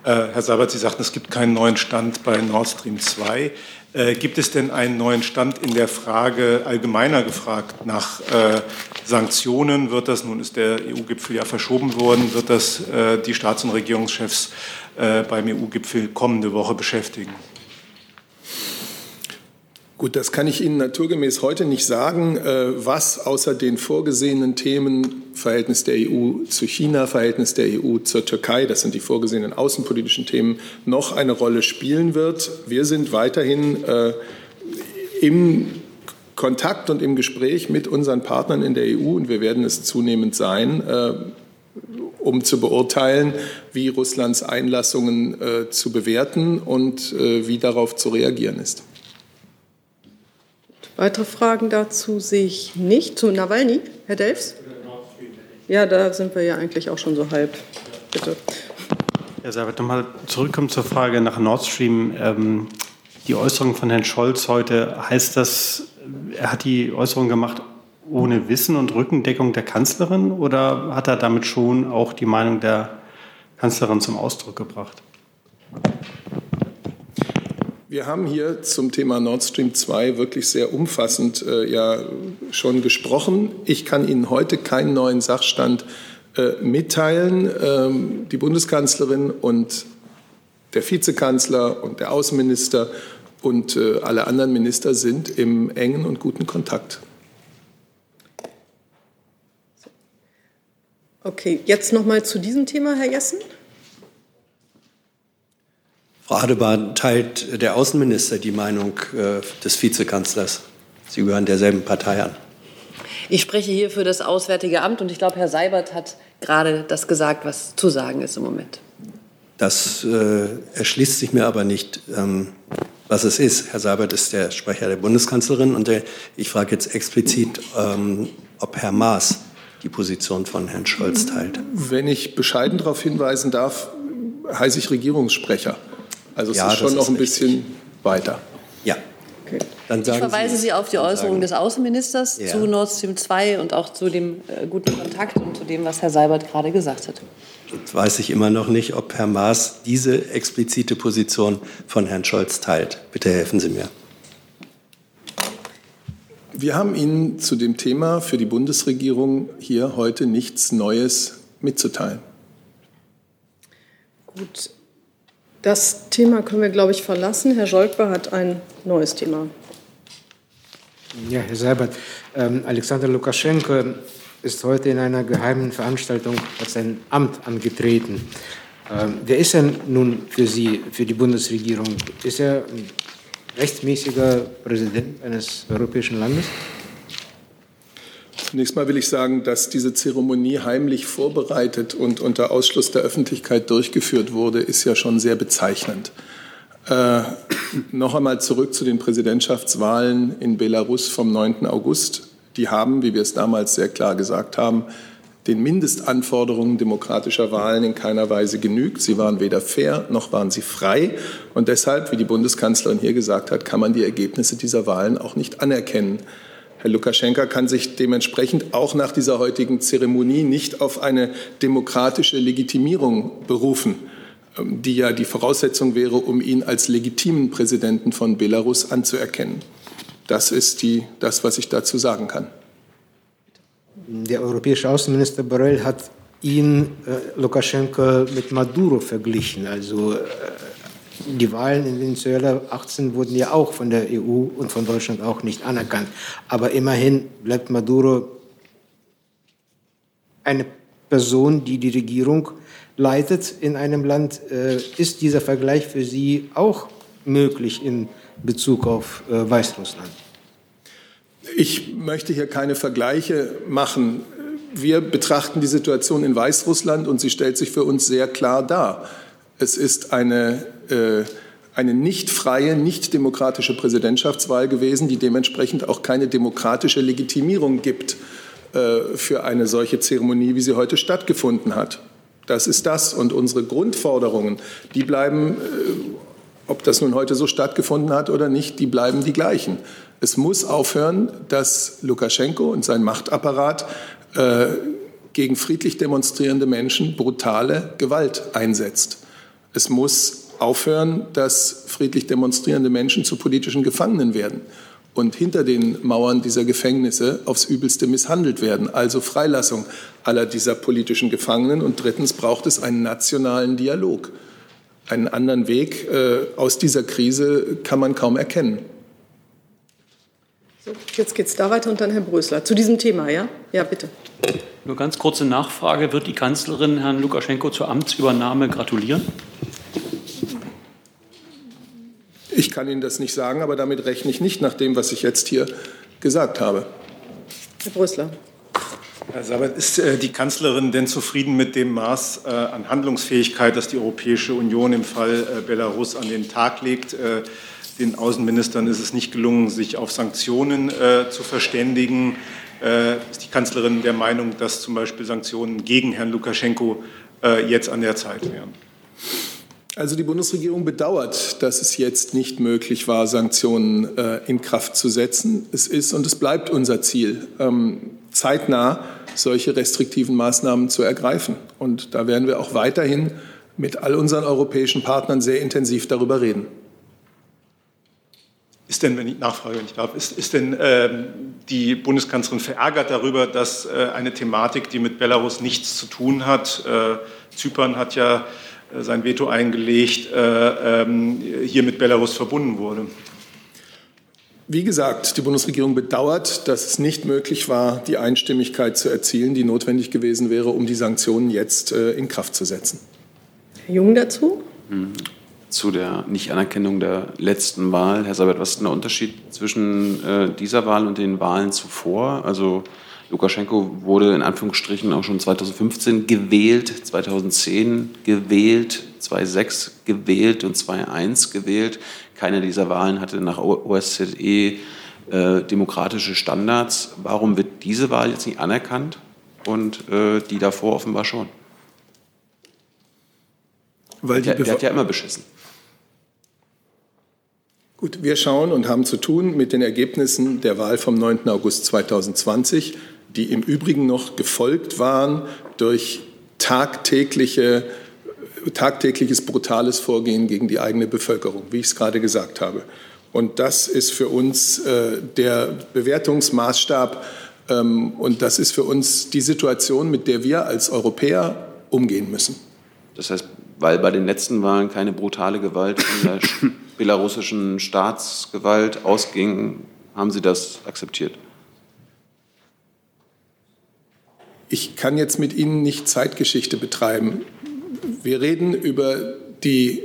Äh, Herr Sabat, Sie sagten, es gibt keinen neuen Stand bei Nord Stream 2. Äh, gibt es denn einen neuen Stand in der Frage allgemeiner gefragt nach äh, Sanktionen? Wird das, nun ist der EU-Gipfel ja verschoben worden, wird das die Staats- und Regierungschefs beim EU-Gipfel kommende Woche beschäftigen? Gut, das kann ich Ihnen naturgemäß heute nicht sagen, äh, was außer den vorgesehenen Themen Verhältnis der EU zu China, Verhältnis der EU zur Türkei, das sind die vorgesehenen außenpolitischen Themen, noch eine Rolle spielen wird. Wir sind weiterhin äh, im Kontakt und im Gespräch mit unseren Partnern in der EU und wir werden es zunehmend sein, äh, um zu beurteilen, wie Russlands Einlassungen zu bewerten und wie darauf zu reagieren ist. Weitere Fragen dazu sehe ich nicht. Zu Nawalny, Herr Delfs? Ja, da sind wir ja eigentlich auch schon so halb. Bitte. Herr Seibert, nochmal zurückkommen zur Frage nach Nord Stream. Ähm, die Äußerung von Herrn Scholz heute, heißt das, er hat die Äußerung gemacht ohne Wissen und Rückendeckung der Kanzlerin oder hat er damit schon auch die Meinung der Kanzlerin zum Ausdruck gebracht? Wir haben hier zum Thema Nord Stream 2 wirklich sehr umfassend äh, ja schon gesprochen. Ich kann Ihnen heute keinen neuen Sachstand äh, mitteilen. Ähm, die Bundeskanzlerin und der Vizekanzler und der Außenminister und äh, alle anderen Minister sind im engen und guten Kontakt. Okay, jetzt noch mal zu diesem Thema, Herr Jessen. Frau Adebar, teilt der Außenminister die Meinung äh, des Vizekanzlers? Sie gehören derselben Partei an. Ich spreche hier für das Auswärtige Amt und ich glaube, Herr Seibert hat gerade das gesagt, was zu sagen ist im Moment. Das äh, erschließt sich mir aber nicht, ähm, was es ist. Herr Seibert ist der Sprecher der Bundeskanzlerin und der, ich frage jetzt explizit, ähm, ob Herr Maas die Position von Herrn Scholz teilt. Wenn ich bescheiden darauf hinweisen darf, heiße ich Regierungssprecher. Also es Ja, ist schon noch ist ein bisschen weiter. Ja. Dann Ich verweise Sie auf die Äußerung des Außenministers Ja. zu Nord Stream 2 und auch zu dem äh, guten Kontakt und zu dem, was Herr Seibert gerade gesagt hat. Jetzt weiß ich immer noch nicht, ob Herr Maas diese explizite Position von Herrn Scholz teilt. Bitte helfen Sie mir. Wir haben Ihnen zu dem Thema für die Bundesregierung hier heute nichts Neues mitzuteilen. Gut, das Thema können wir, glaube ich, verlassen. Herr Scholkber hat ein neues Thema. Ja, Herr Seibert, ähm, Alexander Lukaschenko ist heute in einer geheimen Veranstaltung als sein Amt angetreten. Ähm, wer ist er nun für Sie, für die Bundesregierung? Ist er ein rechtmäßiger Präsident eines europäischen Landes? Zunächst mal will ich sagen, dass diese Zeremonie heimlich vorbereitet und unter Ausschluss der Öffentlichkeit durchgeführt wurde, ist ja schon sehr bezeichnend. Äh, noch einmal zurück zu den Präsidentschaftswahlen in Belarus vom 9. August. Die haben, wie wir es damals sehr klar gesagt haben, den Mindestanforderungen demokratischer Wahlen in keiner Weise genügt. Sie waren weder fair noch waren sie frei. Und deshalb, wie die Bundeskanzlerin hier gesagt hat, kann man die Ergebnisse dieser Wahlen auch nicht anerkennen. Herr Lukaschenka kann sich dementsprechend auch nach dieser heutigen Zeremonie nicht auf eine demokratische Legitimierung berufen, ähm, die ja die Voraussetzung wäre, um ihn als legitimen Präsidenten von Belarus anzuerkennen. Das ist die, das, was ich dazu sagen kann. Der europäische Außenminister Borrell hat ihn, äh, Lukaschenko, mit Maduro verglichen. Also äh, die Wahlen in Venezuela 18 wurden ja auch von der EU und von Deutschland auch nicht anerkannt. Aber immerhin bleibt Maduro eine Person, die die Regierung leitet in einem Land. Äh, ist dieser Vergleich für Sie auch möglich in Bezug auf äh, Weißrussland? Ich möchte hier keine Vergleiche machen. Wir betrachten die Situation in Weißrussland und sie stellt sich für uns sehr klar dar. Es ist eine, äh, eine nicht freie, nicht demokratische Präsidentschaftswahl gewesen, die dementsprechend auch keine demokratische Legitimierung gibt äh, für eine solche Zeremonie, wie sie heute stattgefunden hat. Das ist das. Und unsere Grundforderungen, die bleiben, äh, ob das nun heute so stattgefunden hat oder nicht, die bleiben die gleichen. Es muss aufhören, dass Lukaschenko und sein Machtapparat äh, gegen friedlich demonstrierende Menschen brutale Gewalt einsetzt. Es muss aufhören, dass friedlich demonstrierende Menschen zu politischen Gefangenen werden und hinter den Mauern dieser Gefängnisse aufs Übelste misshandelt werden. Also Freilassung aller dieser politischen Gefangenen. Und drittens braucht es einen nationalen Dialog. Einen anderen Weg äh, aus dieser Krise kann man kaum erkennen. So, jetzt geht es da weiter und dann Herr Brösler. Zu diesem Thema, ja? Ja, bitte. Nur ganz kurze Nachfrage. Wird die Kanzlerin Herrn Lukaschenko zur Amtsübernahme gratulieren? Ich kann Ihnen das nicht sagen, aber damit rechne ich nicht nach dem, was ich jetzt hier gesagt habe. Herr Brösler. Herr Sabat, ist äh, die Kanzlerin denn zufrieden mit dem Maß äh, an Handlungsfähigkeit, das die Europäische Union im Fall äh, Belarus an den Tag legt? Äh, den Außenministern ist es nicht gelungen, sich auf Sanktionen äh, zu verständigen. Äh, ist die Kanzlerin der Meinung, dass zum Beispiel Sanktionen gegen Herrn Lukaschenko jetzt an der Zeit wären? Also die Bundesregierung bedauert, dass es jetzt nicht möglich war, Sanktionen äh, in Kraft zu setzen. Es ist und es bleibt unser Ziel, ähm, zeitnah solche restriktiven Maßnahmen zu ergreifen. Und da werden wir auch weiterhin mit all unseren europäischen Partnern sehr intensiv darüber reden. Ist denn, wenn ich nachfrage, wenn ich darf, ist, ist denn ähm, die Bundeskanzlerin verärgert darüber, dass äh, eine Thematik, die mit Belarus nichts zu tun hat, äh, Zypern hat ja äh, sein Veto eingelegt, äh, ähm, hier mit Belarus verbunden wurde? Wie gesagt, die Bundesregierung bedauert, dass es nicht möglich war, die Einstimmigkeit zu erzielen, die notwendig gewesen wäre, um die Sanktionen jetzt äh, in Kraft zu setzen. Herr Jung dazu? Mhm zu der Nichtanerkennung der letzten Wahl. Herr Seibert, was ist denn der Unterschied zwischen äh, dieser Wahl und den Wahlen zuvor? Also Lukaschenko wurde in Anführungsstrichen auch schon 2015 gewählt, 2010 gewählt, 2006 gewählt und 2001 gewählt. Keine dieser Wahlen hatte nach OSZE äh, demokratische Standards. Warum wird diese Wahl jetzt nicht anerkannt und äh, die davor offenbar schon? Weil der, der hat ja immer beschissen. Gut, wir schauen und haben zu tun mit den Ergebnissen der Wahl vom 9. August 2020, die im Übrigen noch gefolgt waren durch tagtägliche, tagtägliches brutales Vorgehen gegen die eigene Bevölkerung, wie ich es gerade gesagt habe. Und das ist für uns äh, der Bewertungsmaßstab ähm, und das ist für uns die Situation, mit der wir als Europäer umgehen müssen. Das heißt, weil bei den letzten Wahlen keine brutale Gewalt in der (laughs) belarussischen Staatsgewalt ausging, haben Sie das akzeptiert? Ich kann jetzt mit Ihnen nicht Zeitgeschichte betreiben. Wir reden über die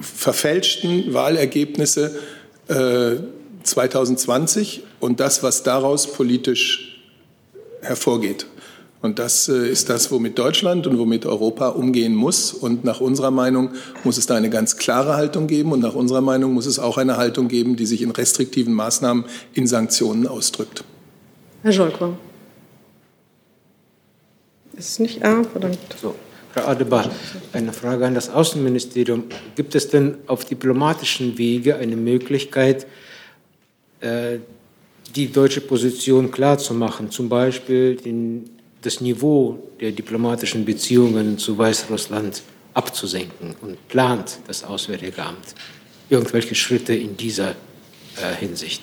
verfälschten Wahlergebnisse äh, 2020 und das, was daraus politisch hervorgeht. Und das äh, ist das, womit Deutschland und womit Europa umgehen muss. Und nach unserer Meinung muss es da eine ganz klare Haltung geben. Und nach unserer Meinung muss es auch eine Haltung geben, die sich in restriktiven Maßnahmen, in Sanktionen ausdrückt. Herr Scholker. Ist es nicht A verlangt? So. Frau Adebar, eine Frage an das Außenministerium. Gibt es denn auf diplomatischen Wege eine Möglichkeit, äh, die deutsche Position klarzumachen, zum Beispiel den das Niveau der diplomatischen Beziehungen zu Weißrussland abzusenken und plant das Auswärtige Amt irgendwelche Schritte in dieser äh, Hinsicht?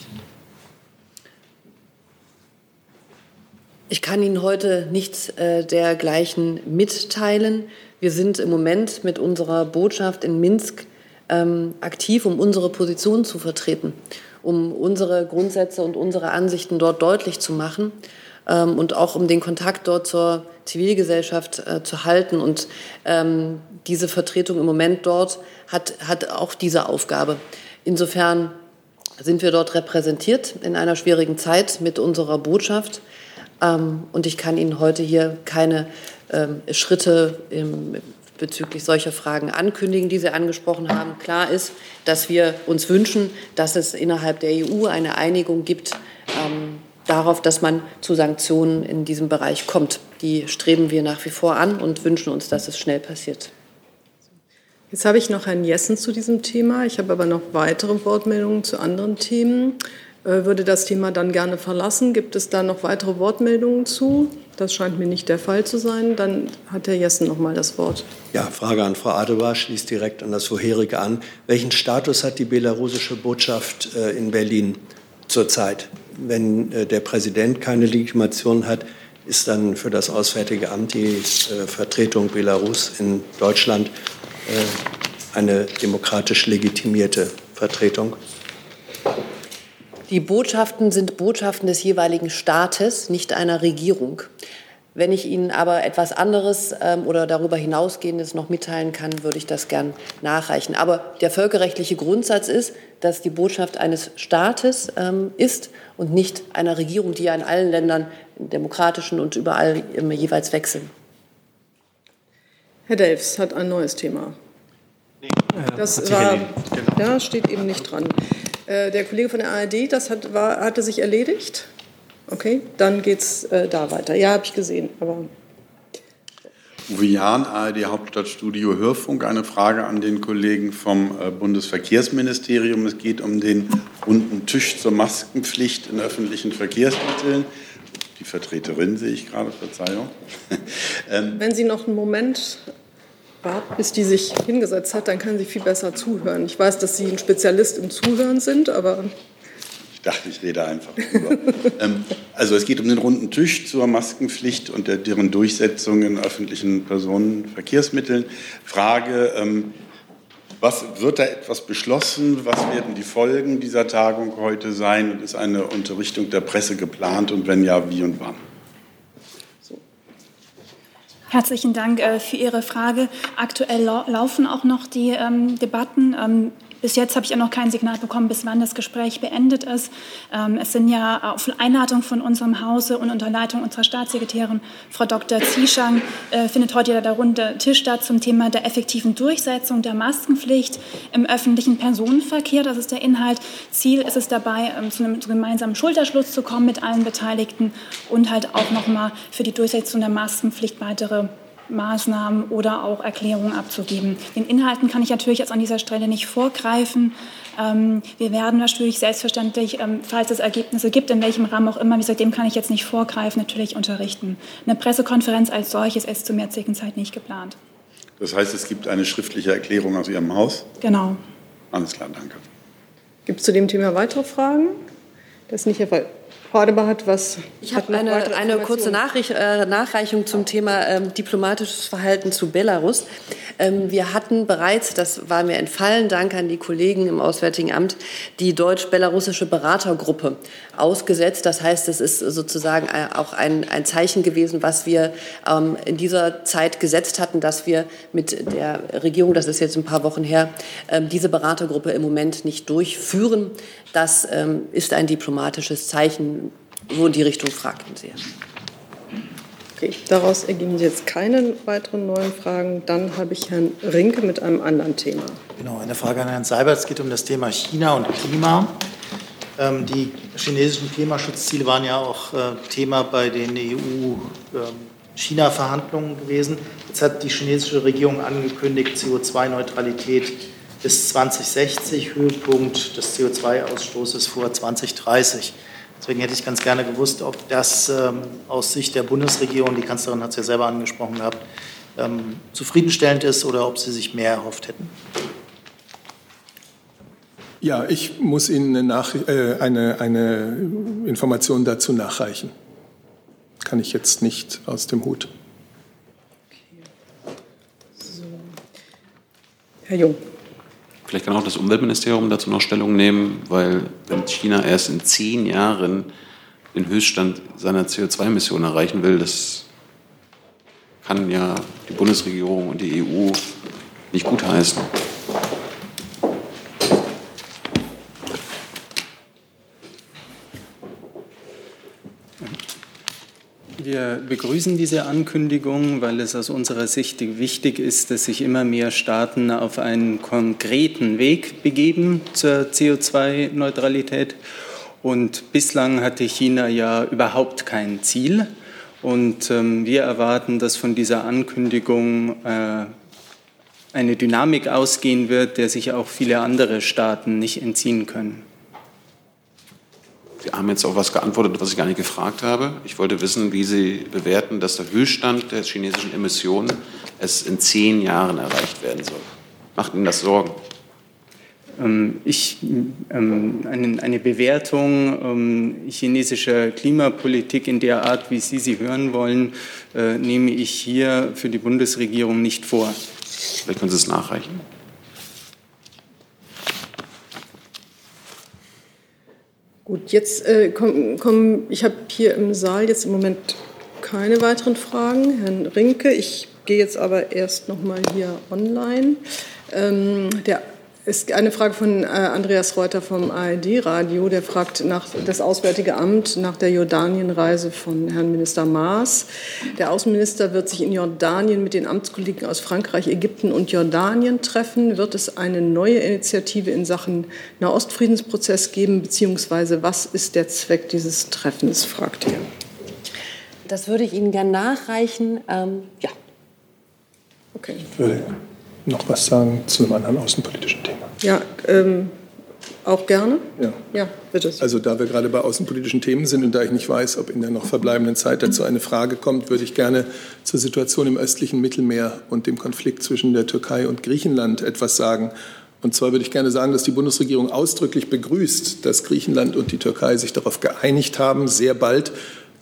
Ich kann Ihnen heute nichts äh, dergleichen mitteilen. Wir sind im Moment mit unserer Botschaft in Minsk ähm, aktiv, um unsere Position zu vertreten, um unsere Grundsätze und unsere Ansichten dort deutlich zu machen ähm, und auch um den Kontakt dort zur Zivilgesellschaft äh, zu halten. Und ähm, diese Vertretung im Moment dort hat, hat auch diese Aufgabe. Insofern sind wir dort repräsentiert in einer schwierigen Zeit mit unserer Botschaft. Ähm, und ich kann Ihnen heute hier keine ähm, Schritte im, bezüglich solcher Fragen ankündigen, die Sie angesprochen haben. Klar ist, dass wir uns wünschen, dass es innerhalb der EU eine Einigung gibt, ähm, darauf, dass man zu Sanktionen in diesem Bereich kommt. Die streben wir nach wie vor an und wünschen uns, dass es schnell passiert. Jetzt habe ich noch Herrn Jessen zu diesem Thema. Ich habe aber noch weitere Wortmeldungen zu anderen Themen. Äh, würde das Thema dann gerne verlassen. Gibt es da noch weitere Wortmeldungen zu? Das scheint mir nicht der Fall zu sein. Dann hat Herr Jessen noch mal das Wort. Ja, Frage an Frau Adebar schließt direkt an das vorherige an. Welchen Status hat die belarussische Botschaft äh, in Berlin zurzeit? Wenn äh, der Präsident keine Legitimation hat, ist dann für das Auswärtige Amt die äh, Vertretung Belarus in Deutschland äh, eine demokratisch legitimierte Vertretung? Die Botschaften sind Botschaften des jeweiligen Staates, nicht einer Regierung. Wenn ich Ihnen aber etwas anderes ähm, oder darüber hinausgehendes noch mitteilen kann, würde ich das gern nachreichen. Aber der völkerrechtliche Grundsatz ist, dass die Botschaft eines Staates ähm, ist und nicht einer Regierung, die ja in allen Ländern, demokratischen und überall immer jeweils wechseln. Herr Delfs hat ein neues Thema. Das war, ja, steht eben nicht dran. Äh, der Kollege von der ARD, das hat, war, hatte sich erledigt. Okay, dann geht es äh, da weiter. Ja, habe ich gesehen, aber. Uwe Jahn, ARD Hauptstadtstudio Hörfunk. Eine Frage an den Kollegen vom äh, Bundesverkehrsministerium. Es geht um den runden Tisch zur Maskenpflicht in öffentlichen Verkehrsmitteln. Die Vertreterin sehe ich gerade, Verzeihung. (laughs) ähm, Wenn Sie noch einen Moment warten, bis die sich hingesetzt hat, dann kann sie viel besser zuhören. Ich weiß, dass Sie ein Spezialist im Zuhören sind, aber dachte, ich rede einfach drüber. (laughs) ähm, also es geht um den runden Tisch zur Maskenpflicht und der, deren Durchsetzung in öffentlichen Personenverkehrsmitteln. Frage, ähm, was wird da etwas beschlossen? Was werden die Folgen dieser Tagung heute sein? Und ist eine Unterrichtung der Presse geplant? Und wenn ja, wie und wann? Herzlichen Dank äh, für Ihre Frage. Aktuell lau laufen auch noch die ähm, Debatten. Ähm, bis jetzt habe ich ja noch kein Signal bekommen, bis wann das Gespräch beendet ist. Ähm, es sind ja auf Einladung von unserem Hause und unter Leitung unserer Staatssekretärin Frau Dr. Zieschang äh, findet heute der runde Tisch statt zum Thema der effektiven Durchsetzung der Maskenpflicht im öffentlichen Personenverkehr. Das ist der Inhalt. Ziel ist es dabei, ähm, zu einem gemeinsamen Schulterschluss zu kommen mit allen Beteiligten und halt auch noch mal für die Durchsetzung der Maskenpflicht weitere Maßnahmen oder auch Erklärungen abzugeben. Den Inhalten kann ich natürlich jetzt an dieser Stelle nicht vorgreifen. Ähm, wir werden natürlich selbstverständlich, ähm, falls es Ergebnisse gibt, in welchem Rahmen auch immer, wie gesagt, dem kann ich jetzt nicht vorgreifen, natürlich unterrichten. Eine Pressekonferenz als solches ist zum jetzigen Zeit nicht geplant. Das heißt, es gibt eine schriftliche Erklärung aus Ihrem Haus? Genau. Alles klar, danke. Gibt es zu dem Thema weitere Fragen? Das ist nicht der Fall. Frau Adebar hat was. Ich habe eine, eine kurze Nachricht, äh, Nachreichung zum Thema ähm, diplomatisches Verhalten zu Belarus. Ähm, wir hatten bereits, das war mir entfallen, dank an die Kollegen im Auswärtigen Amt, die deutsch-belarussische Beratergruppe ausgesetzt. Das heißt, es ist sozusagen auch ein, ein Zeichen gewesen, was wir ähm, in dieser Zeit gesetzt hatten, dass wir mit der Regierung, das ist jetzt ein paar Wochen her, ähm, diese Beratergruppe im Moment nicht durchführen. Das ähm, ist ein diplomatisches Zeichen, wo in die Richtung fragten Sie. Okay, daraus ergeben sich jetzt keine weiteren neuen Fragen. Dann habe ich Herrn Rinke mit einem anderen Thema. Genau, eine Frage an Herrn Seibert. Es geht um das Thema China und Klima. Ähm, die chinesischen Klimaschutzziele waren ja auch äh, Thema bei den EU-China-Verhandlungen gewesen. Jetzt hat die chinesische Regierung angekündigt, CO2-Neutralität bis 2060, Höhepunkt des CO2-Ausstoßes vor 2030. Deswegen hätte ich ganz gerne gewusst, ob das ähm, aus Sicht der Bundesregierung, die Kanzlerin hat es ja selber angesprochen gehabt, ähm, zufriedenstellend ist oder ob Sie sich mehr erhofft hätten. Ja, ich muss Ihnen eine, Nach äh, eine, eine Information dazu nachreichen. Kann ich jetzt nicht aus dem Hut. Okay. So. Herr Jung. Vielleicht kann auch das Umweltministerium dazu noch Stellung nehmen, weil wenn China erst in zehn Jahren den Höchststand seiner CO2-Emissionen erreichen will, das kann ja die Bundesregierung und die EU nicht gutheißen. Wir begrüßen diese Ankündigung, weil es aus unserer Sicht wichtig ist, dass sich immer mehr Staaten auf einen konkreten Weg begeben zur CO2-Neutralität. Und bislang hatte China ja überhaupt kein Ziel. Und ähm, wir erwarten, dass von dieser Ankündigung äh, eine Dynamik ausgehen wird, der sich auch viele andere Staaten nicht entziehen können. Sie haben jetzt auch was geantwortet, was ich gar nicht gefragt habe. Ich wollte wissen, wie Sie bewerten, dass der Höchststand der chinesischen Emissionen es in zehn Jahren erreicht werden soll. Macht Ihnen das Sorgen? Ähm, ich, ähm, eine Bewertung ähm, chinesischer Klimapolitik in der Art, wie Sie sie hören wollen, äh, nehme ich hier für die Bundesregierung nicht vor. Vielleicht können Sie es nachreichen. Gut, jetzt äh, kommen, komm, ich habe hier im Saal jetzt im Moment keine weiteren Fragen. Herrn Rinke, ich gehe jetzt aber erst noch mal hier online. Ähm, der ist eine Frage von äh, Andreas Reuter vom ARD-Radio. Der fragt nach das Auswärtige Amt nach der Jordanienreise von Herrn Minister Maas. Der Außenminister wird sich in Jordanien mit den Amtskollegen aus Frankreich, Ägypten und Jordanien treffen. Wird es eine neue Initiative in Sachen Nahostfriedensprozess geben, beziehungsweise was ist der Zweck dieses Treffens, fragt er. Das würde ich Ihnen gerne nachreichen. Ähm, ja. Okay. Ich würde noch was sagen zu einem anderen außenpolitischen Thema. Ja, ähm, Auch gerne? Ja. Ja, bitte. Also da wir gerade bei außenpolitischen Themen sind und da ich nicht weiß, ob in der noch verbleibenden Zeit dazu eine Frage kommt, würde ich gerne zur Situation im östlichen Mittelmeer und dem Konflikt zwischen der Türkei und Griechenland etwas sagen. Und zwar würde ich gerne sagen, dass die Bundesregierung ausdrücklich begrüßt, dass Griechenland und die Türkei sich darauf geeinigt haben, sehr bald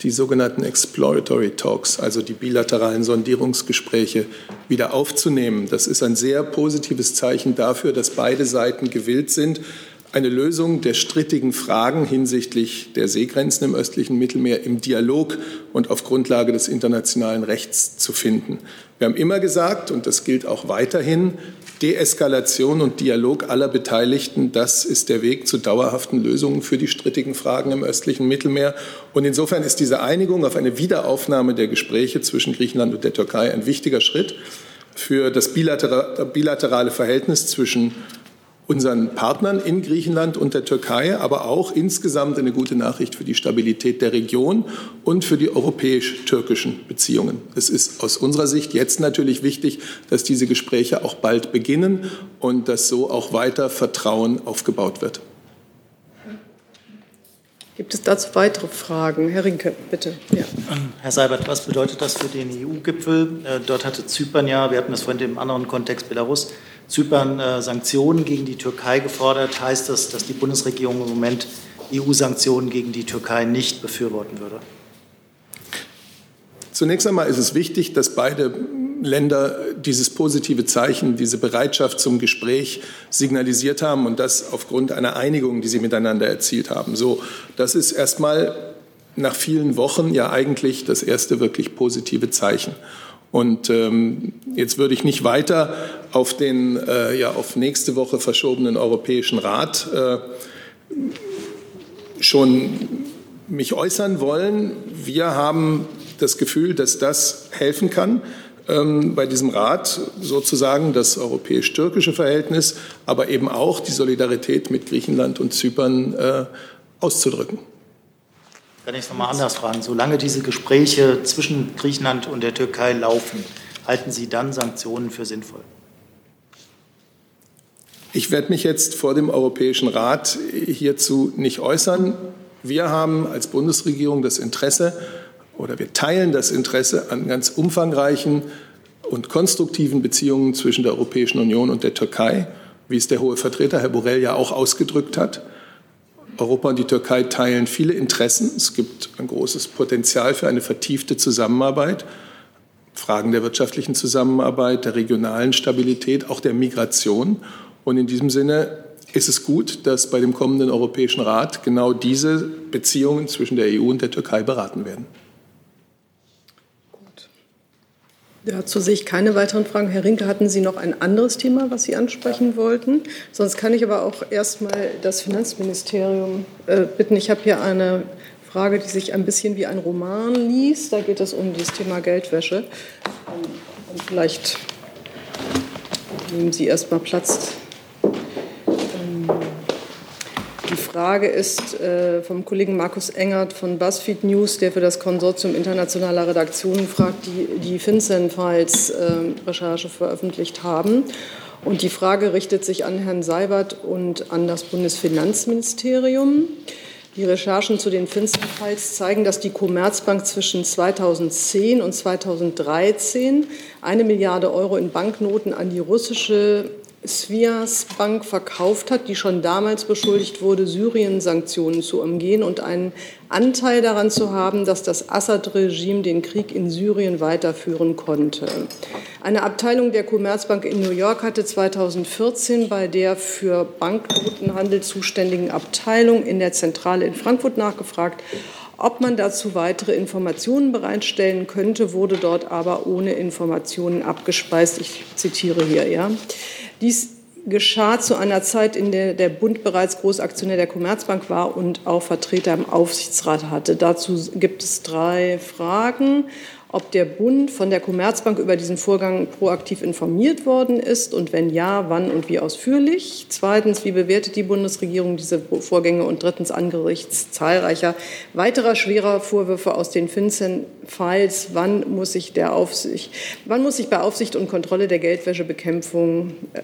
die sogenannten Exploratory Talks, also die bilateralen Sondierungsgespräche, wieder aufzunehmen. Das ist ein sehr positives Zeichen dafür, dass beide Seiten gewillt sind, eine Lösung der strittigen Fragen hinsichtlich der Seegrenzen im östlichen Mittelmeer im Dialog und auf Grundlage des internationalen Rechts zu finden. Wir haben immer gesagt, und das gilt auch weiterhin, Deeskalation und Dialog aller Beteiligten, das ist der Weg zu dauerhaften Lösungen für die strittigen Fragen im östlichen Mittelmeer. Und insofern ist diese Einigung auf eine Wiederaufnahme der Gespräche zwischen Griechenland und der Türkei ein wichtiger Schritt für das bilaterale Verhältnis zwischen unseren Partnern in Griechenland und der Türkei, aber auch insgesamt eine gute Nachricht für die Stabilität der Region und für die europäisch-türkischen Beziehungen. Es ist aus unserer Sicht jetzt natürlich wichtig, dass diese Gespräche auch bald beginnen und dass so auch weiter Vertrauen aufgebaut wird. Gibt es dazu weitere Fragen? Herr Rinke, bitte. Ja. Herr Seibert, was bedeutet das für den EU-Gipfel? Äh, dort hatte Zypern ja, wir hatten das vorhin im anderen Kontext Belarus, Zypern äh, Sanktionen gegen die Türkei gefordert. Heißt das, dass die Bundesregierung im Moment EU-Sanktionen gegen die Türkei nicht befürworten würde? Zunächst einmal ist es wichtig, dass beide Länder dieses positive Zeichen, diese Bereitschaft zum Gespräch signalisiert haben und das aufgrund einer Einigung, die sie miteinander erzielt haben. So, das ist erstmal nach vielen Wochen ja eigentlich das erste wirklich positive Zeichen. Und ähm, jetzt würde ich nicht weiter auf den äh, ja auf nächste Woche verschobenen Europäischen Rat äh, schon mich äußern wollen. Wir haben das Gefühl, dass das helfen kann, ähm, bei diesem Rat sozusagen das europäisch-türkische Verhältnis, aber eben auch die Solidarität mit Griechenland und Zypern äh, auszudrücken. Kann ich es nochmal anders fragen? Solange diese Gespräche zwischen Griechenland und der Türkei laufen, halten Sie dann Sanktionen für sinnvoll? Ich werde mich jetzt vor dem Europäischen Rat hierzu nicht äußern. Wir haben als Bundesregierung das Interesse oder wir teilen das Interesse an ganz umfangreichen und konstruktiven Beziehungen zwischen der Europäischen Union und der Türkei, wie es der hohe Vertreter Herr Borrell ja auch ausgedrückt hat. Europa und die Türkei teilen viele Interessen. Es gibt ein großes Potenzial für eine vertiefte Zusammenarbeit. Fragen der wirtschaftlichen Zusammenarbeit, der regionalen Stabilität, auch der Migration. Und in diesem Sinne ist es gut, dass bei dem kommenden Europäischen Rat genau diese Beziehungen zwischen der EU und der Türkei beraten werden. Dazu sehe ich keine weiteren Fragen. Herr Rinke, hatten Sie noch ein anderes Thema, was Sie ansprechen wollten? Sonst kann ich aber auch erst mal das Finanzministerium äh, bitten. Ich habe hier eine Frage, die sich ein bisschen wie ein Roman liest. Da geht es um das Thema Geldwäsche. Und vielleicht nehmen Sie erst mal Platz. Die Frage ist äh, vom Kollegen Markus Engert von BuzzFeed News, der für das Konsortium internationaler Redaktionen fragt, die die FinCEN-Files-Recherche äh, veröffentlicht haben. Und die Frage richtet sich an Herrn Seibert und an das Bundesfinanzministerium. Die Recherchen zu den FinCEN-Files zeigen, dass die Commerzbank zwischen 2010 und 2013 eine Milliarde Euro in Banknoten an die russische Svias Bank verkauft hat, die schon damals beschuldigt wurde, Syrien-Sanktionen zu umgehen und einen Anteil daran zu haben, dass das Assad-Regime den Krieg in Syrien weiterführen konnte. Eine Abteilung der Commerzbank in New York hatte 2014 bei der für Banknotenhandel zuständigen Abteilung in der Zentrale in Frankfurt nachgefragt, ob man dazu weitere Informationen bereitstellen könnte, wurde dort aber ohne Informationen abgespeist. Ich zitiere hier, ja. Dies geschah zu einer Zeit, in der der Bund bereits Großaktionär der Commerzbank war und auch Vertreter im Aufsichtsrat hatte. Dazu gibt es drei Fragen ob der Bund von der Commerzbank über diesen Vorgang proaktiv informiert worden ist und wenn ja, wann und wie ausführlich. Zweitens, wie bewertet die Bundesregierung diese Vorgänge? Und drittens, angesichts zahlreicher weiterer schwerer Vorwürfe aus den FinCEN-Files, wann muss sich der Aufsicht, wann muss sich bei Aufsicht und Kontrolle der Geldwäschebekämpfung äh,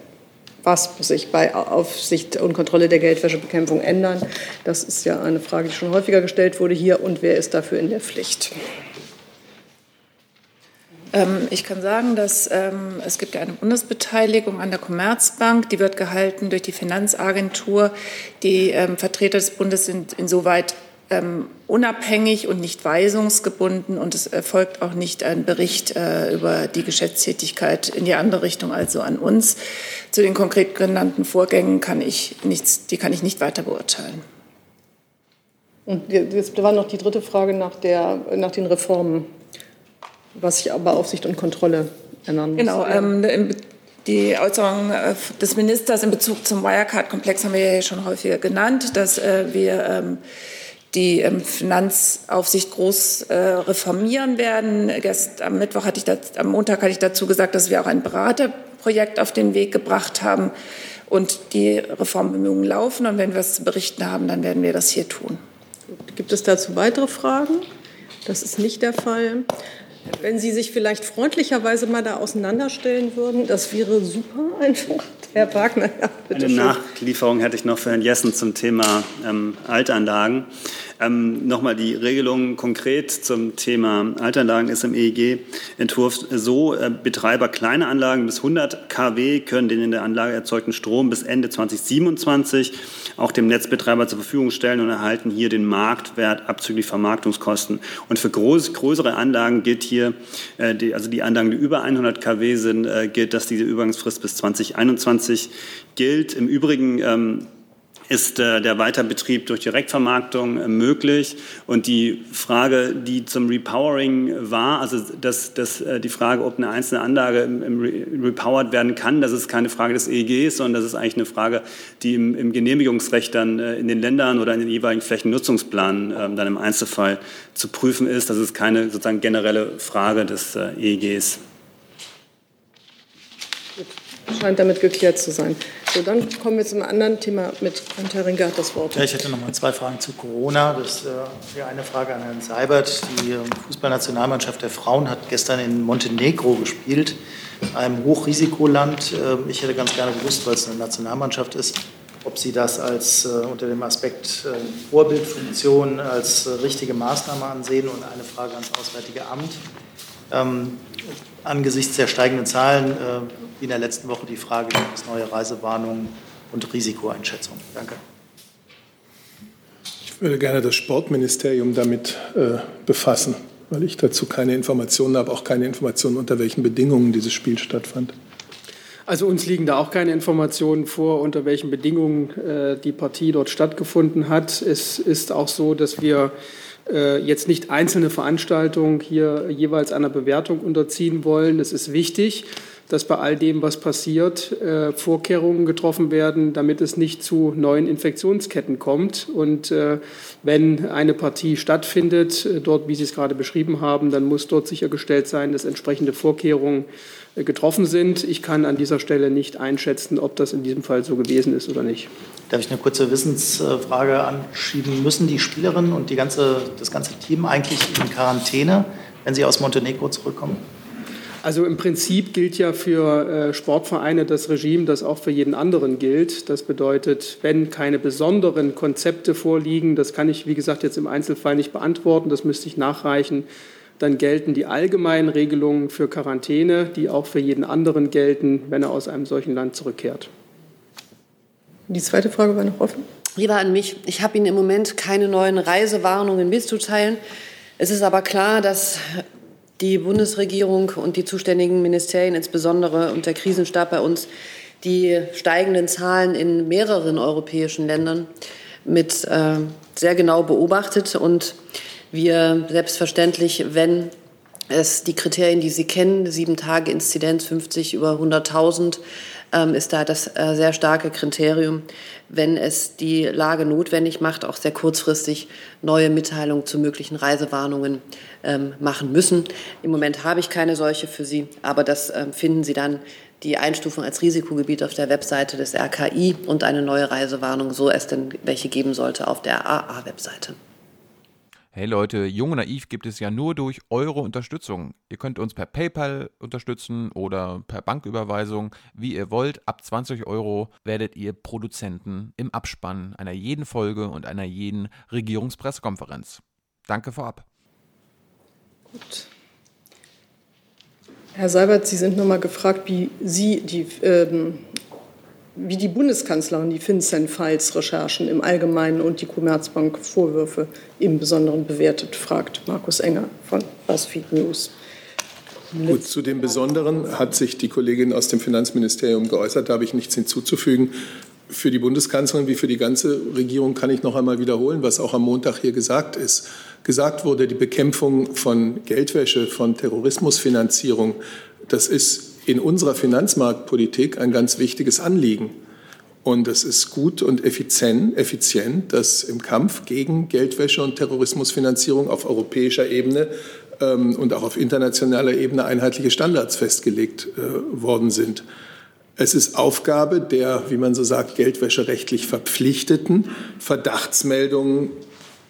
was muss sich bei Aufsicht und Kontrolle der Geldwäschebekämpfung ändern? Das ist ja eine Frage, die schon häufiger gestellt wurde hier. Und wer ist dafür in der Pflicht? Ähm, ich kann sagen, dass ähm, es gibt eine Bundesbeteiligung an der Commerzbank, die wird gehalten durch die Finanzagentur. Die ähm, Vertreter des Bundes sind insoweit ähm, unabhängig und nicht weisungsgebunden und es erfolgt auch nicht ein Bericht äh, über die Geschäftstätigkeit in die andere Richtung, also an uns. Zu den konkret genannten Vorgängen kann ich nichts, die kann ich nicht weiter beurteilen. Und jetzt war noch die dritte Frage nach, der, nach den Reformen, was sich aber Aufsicht und Kontrolle ändern muss. Genau. Ähm, die Äußerung äh, des Ministers in Bezug zum Wirecard-Komplex haben wir ja schon häufiger genannt, dass äh, wir ähm, die ähm, Finanzaufsicht groß äh, reformieren werden. Gest, am Mittwoch hatte ich das, am Montag hatte ich dazu gesagt, dass wir auch ein Beraterprojekt auf den Weg gebracht haben und die Reformbemühungen laufen. Und wenn wir es zu berichten haben, dann werden wir das hier tun. Gibt es dazu weitere Fragen? Das ist nicht der Fall. Wenn Sie sich vielleicht freundlicherweise mal da auseinanderstellen würden, das wäre super einfach. Herr Wagner, ja, bitte Eine schön. Nachlieferung hätte ich noch für Herrn Jessen zum Thema ähm, Altanlagen. Ähm, Nochmal die Regelung konkret zum Thema Altanlagen ist im EEG-Entwurf so, äh, Betreiber kleiner Anlagen bis 100 kW können den in der Anlage erzeugten Strom bis Ende 2027 auch dem Netzbetreiber zur Verfügung stellen und erhalten hier den Marktwert abzüglich Vermarktungskosten. Und für groß, größere Anlagen gilt hier, äh, die, also die Anlagen, die über 100 kW sind, äh, gilt, dass diese Übergangsfrist bis 2021 gilt. Im Übrigen ähm, ist äh, der Weiterbetrieb durch Direktvermarktung äh, möglich. Und die Frage, die zum Repowering war, also das, das, äh, die Frage, ob eine einzelne Anlage im, im Re repowered werden kann, das ist keine Frage des EEGs, sondern das ist eigentlich eine Frage, die im, im Genehmigungsrecht dann äh, in den Ländern oder in den jeweiligen Flächennutzungsplanen ähm, dann im Einzelfall zu prüfen ist. Das ist keine sozusagen generelle Frage des äh, EEGs. Scheint damit geklärt zu sein. So, dann kommen wir zum anderen Thema mit Herrn Herringer hat das Wort. Ja, ich hätte noch mal zwei Fragen zu Corona. Das äh, wäre eine Frage an Herrn Seibert. Die ähm, Fußballnationalmannschaft der Frauen hat gestern in Montenegro gespielt, einem Hochrisikoland. Äh, ich hätte ganz gerne gewusst, weil es eine Nationalmannschaft ist, ob Sie das als äh, unter dem Aspekt äh, Vorbildfunktion als äh, richtige Maßnahme ansehen. Und eine Frage ans Auswärtige Amt. Angesichts der steigenden Zahlen, äh, wie in der letzten Woche, die Frage, gibt es neue Reisewarnungen und Risikoeinschätzungen? Danke. Ich würde gerne das Sportministerium damit äh, befassen, weil ich dazu keine Informationen habe, auch keine Informationen, unter welchen Bedingungen dieses Spiel stattfand. Also uns liegen da auch keine Informationen vor, unter welchen Bedingungen äh, die Partie dort stattgefunden hat. Es ist auch so, dass wir äh, jetzt nicht einzelne Veranstaltungen hier jeweils einer Bewertung unterziehen wollen. Es ist wichtig, dass bei all dem, was passiert, äh, Vorkehrungen getroffen werden, damit es nicht zu neuen Infektionsketten kommt. Und äh, wenn eine Partie stattfindet, dort, wie Sie es gerade beschrieben haben, dann muss dort sichergestellt sein, dass entsprechende Vorkehrungen getroffen sind. Ich kann an dieser Stelle nicht einschätzen, ob das in diesem Fall so gewesen ist oder nicht. Darf ich eine kurze Wissensfrage anschieben? Müssen die Spielerinnen und die ganze, das ganze Team eigentlich in Quarantäne, wenn sie aus Montenegro zurückkommen? Also im Prinzip gilt ja für äh, Sportvereine das Regime, das auch für jeden anderen gilt. Das bedeutet, wenn keine besonderen Konzepte vorliegen, das kann ich, wie gesagt, jetzt im Einzelfall nicht beantworten, das müsste ich nachreichen, dann gelten die allgemeinen Regelungen für Quarantäne, die auch für jeden anderen gelten, wenn er aus einem solchen Land zurückkehrt. Die zweite Frage war noch offen. Lieber an mich. Ich habe Ihnen im Moment keine neuen Reisewarnungen mitzuteilen. Es ist aber klar, dass die Bundesregierung und die zuständigen Ministerien insbesondere und der Krisenstab bei uns die steigenden Zahlen in mehreren europäischen Ländern mit äh, sehr genau beobachtet und wir selbstverständlich, wenn es die Kriterien, die Sie kennen, sieben Tage Inzidenz, 50 über 100.000, ähm, ist da das äh, sehr starke Kriterium, wenn es die Lage notwendig macht, auch sehr kurzfristig neue Mitteilungen zu möglichen Reisewarnungen ähm, machen müssen. Im Moment habe ich keine solche für Sie, aber das ähm, finden Sie dann die Einstufung als Risikogebiet auf der Webseite des RKI und eine neue Reisewarnung, so es denn welche geben sollte, auf der AA-Webseite. Hey Leute, Jung und Naiv gibt es ja nur durch eure Unterstützung. Ihr könnt uns per PayPal unterstützen oder per Banküberweisung, wie ihr wollt. Ab 20 Euro werdet ihr Produzenten im Abspann einer jeden Folge und einer jeden Regierungspressekonferenz. Danke vorab. Gut. Herr Seibert, Sie sind noch mal gefragt, wie Sie die ähm, wie die Bundeskanzlerin die FinCEN-Files-Recherchen im Allgemeinen und die Commerzbank-Vorwürfe im Besonderen bewertet, fragt Markus Enger von BuzzFeed News. Gut, zu dem Besonderen hat sich die Kollegin aus dem Finanzministerium geäußert. Da habe ich nichts hinzuzufügen. Für die Bundeskanzlerin wie für die ganze Regierung kann ich noch einmal wiederholen, was auch am Montag hier gesagt ist. Gesagt wurde, die Bekämpfung von Geldwäsche, von Terrorismusfinanzierung, das ist in unserer Finanzmarktpolitik ein ganz wichtiges Anliegen. Und es ist gut und effizient, effizient, dass im Kampf gegen Geldwäsche und Terrorismusfinanzierung auf europäischer Ebene ähm, und auch auf internationaler Ebene einheitliche Standards festgelegt äh, worden sind. Es ist Aufgabe der, wie man so sagt, geldwäscherechtlich Verpflichteten, Verdachtsmeldungen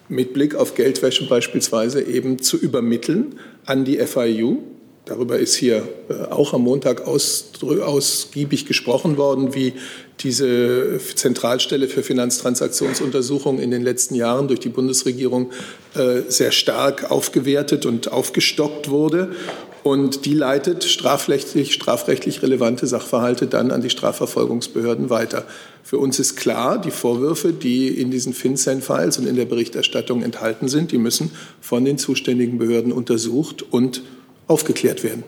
mit Blick auf Geldwäsche beispielsweise eben zu übermitteln an die FIU, Darüber ist hier äh, auch am Montag ausgiebig gesprochen worden, wie diese Zentralstelle für Finanztransaktionsuntersuchungen in den letzten Jahren durch die Bundesregierung äh, sehr stark aufgewertet und aufgestockt wurde. Und die leitet strafrechtlich, strafrechtlich relevante Sachverhalte dann an die Strafverfolgungsbehörden weiter. Für uns ist klar, die Vorwürfe, die in diesen FinCEN-Files und in der Berichterstattung enthalten sind, die müssen von den zuständigen Behörden untersucht und aufgeklärt werden.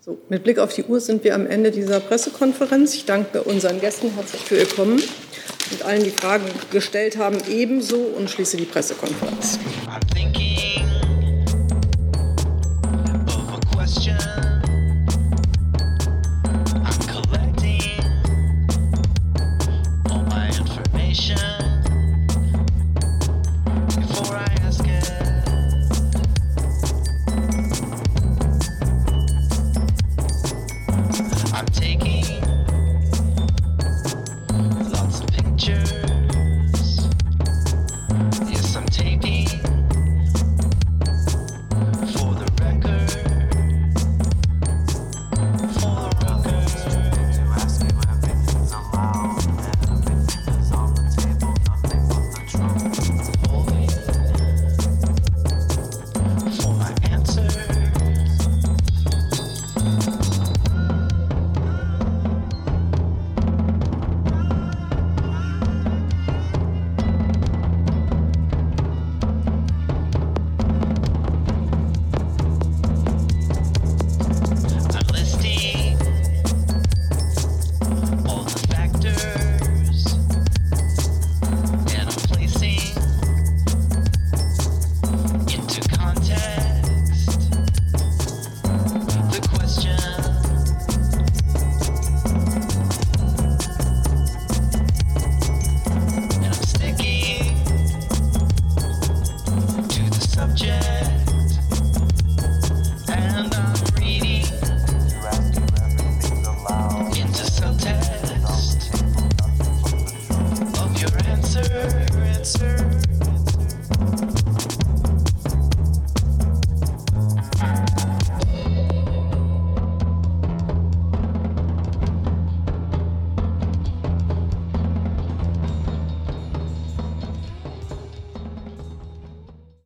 So, mit Blick auf die Uhr sind wir am Ende dieser Pressekonferenz. Ich danke unseren Gästen herzlich für ihr Kommen und allen, die Fragen gestellt haben, ebenso und schließe die Pressekonferenz.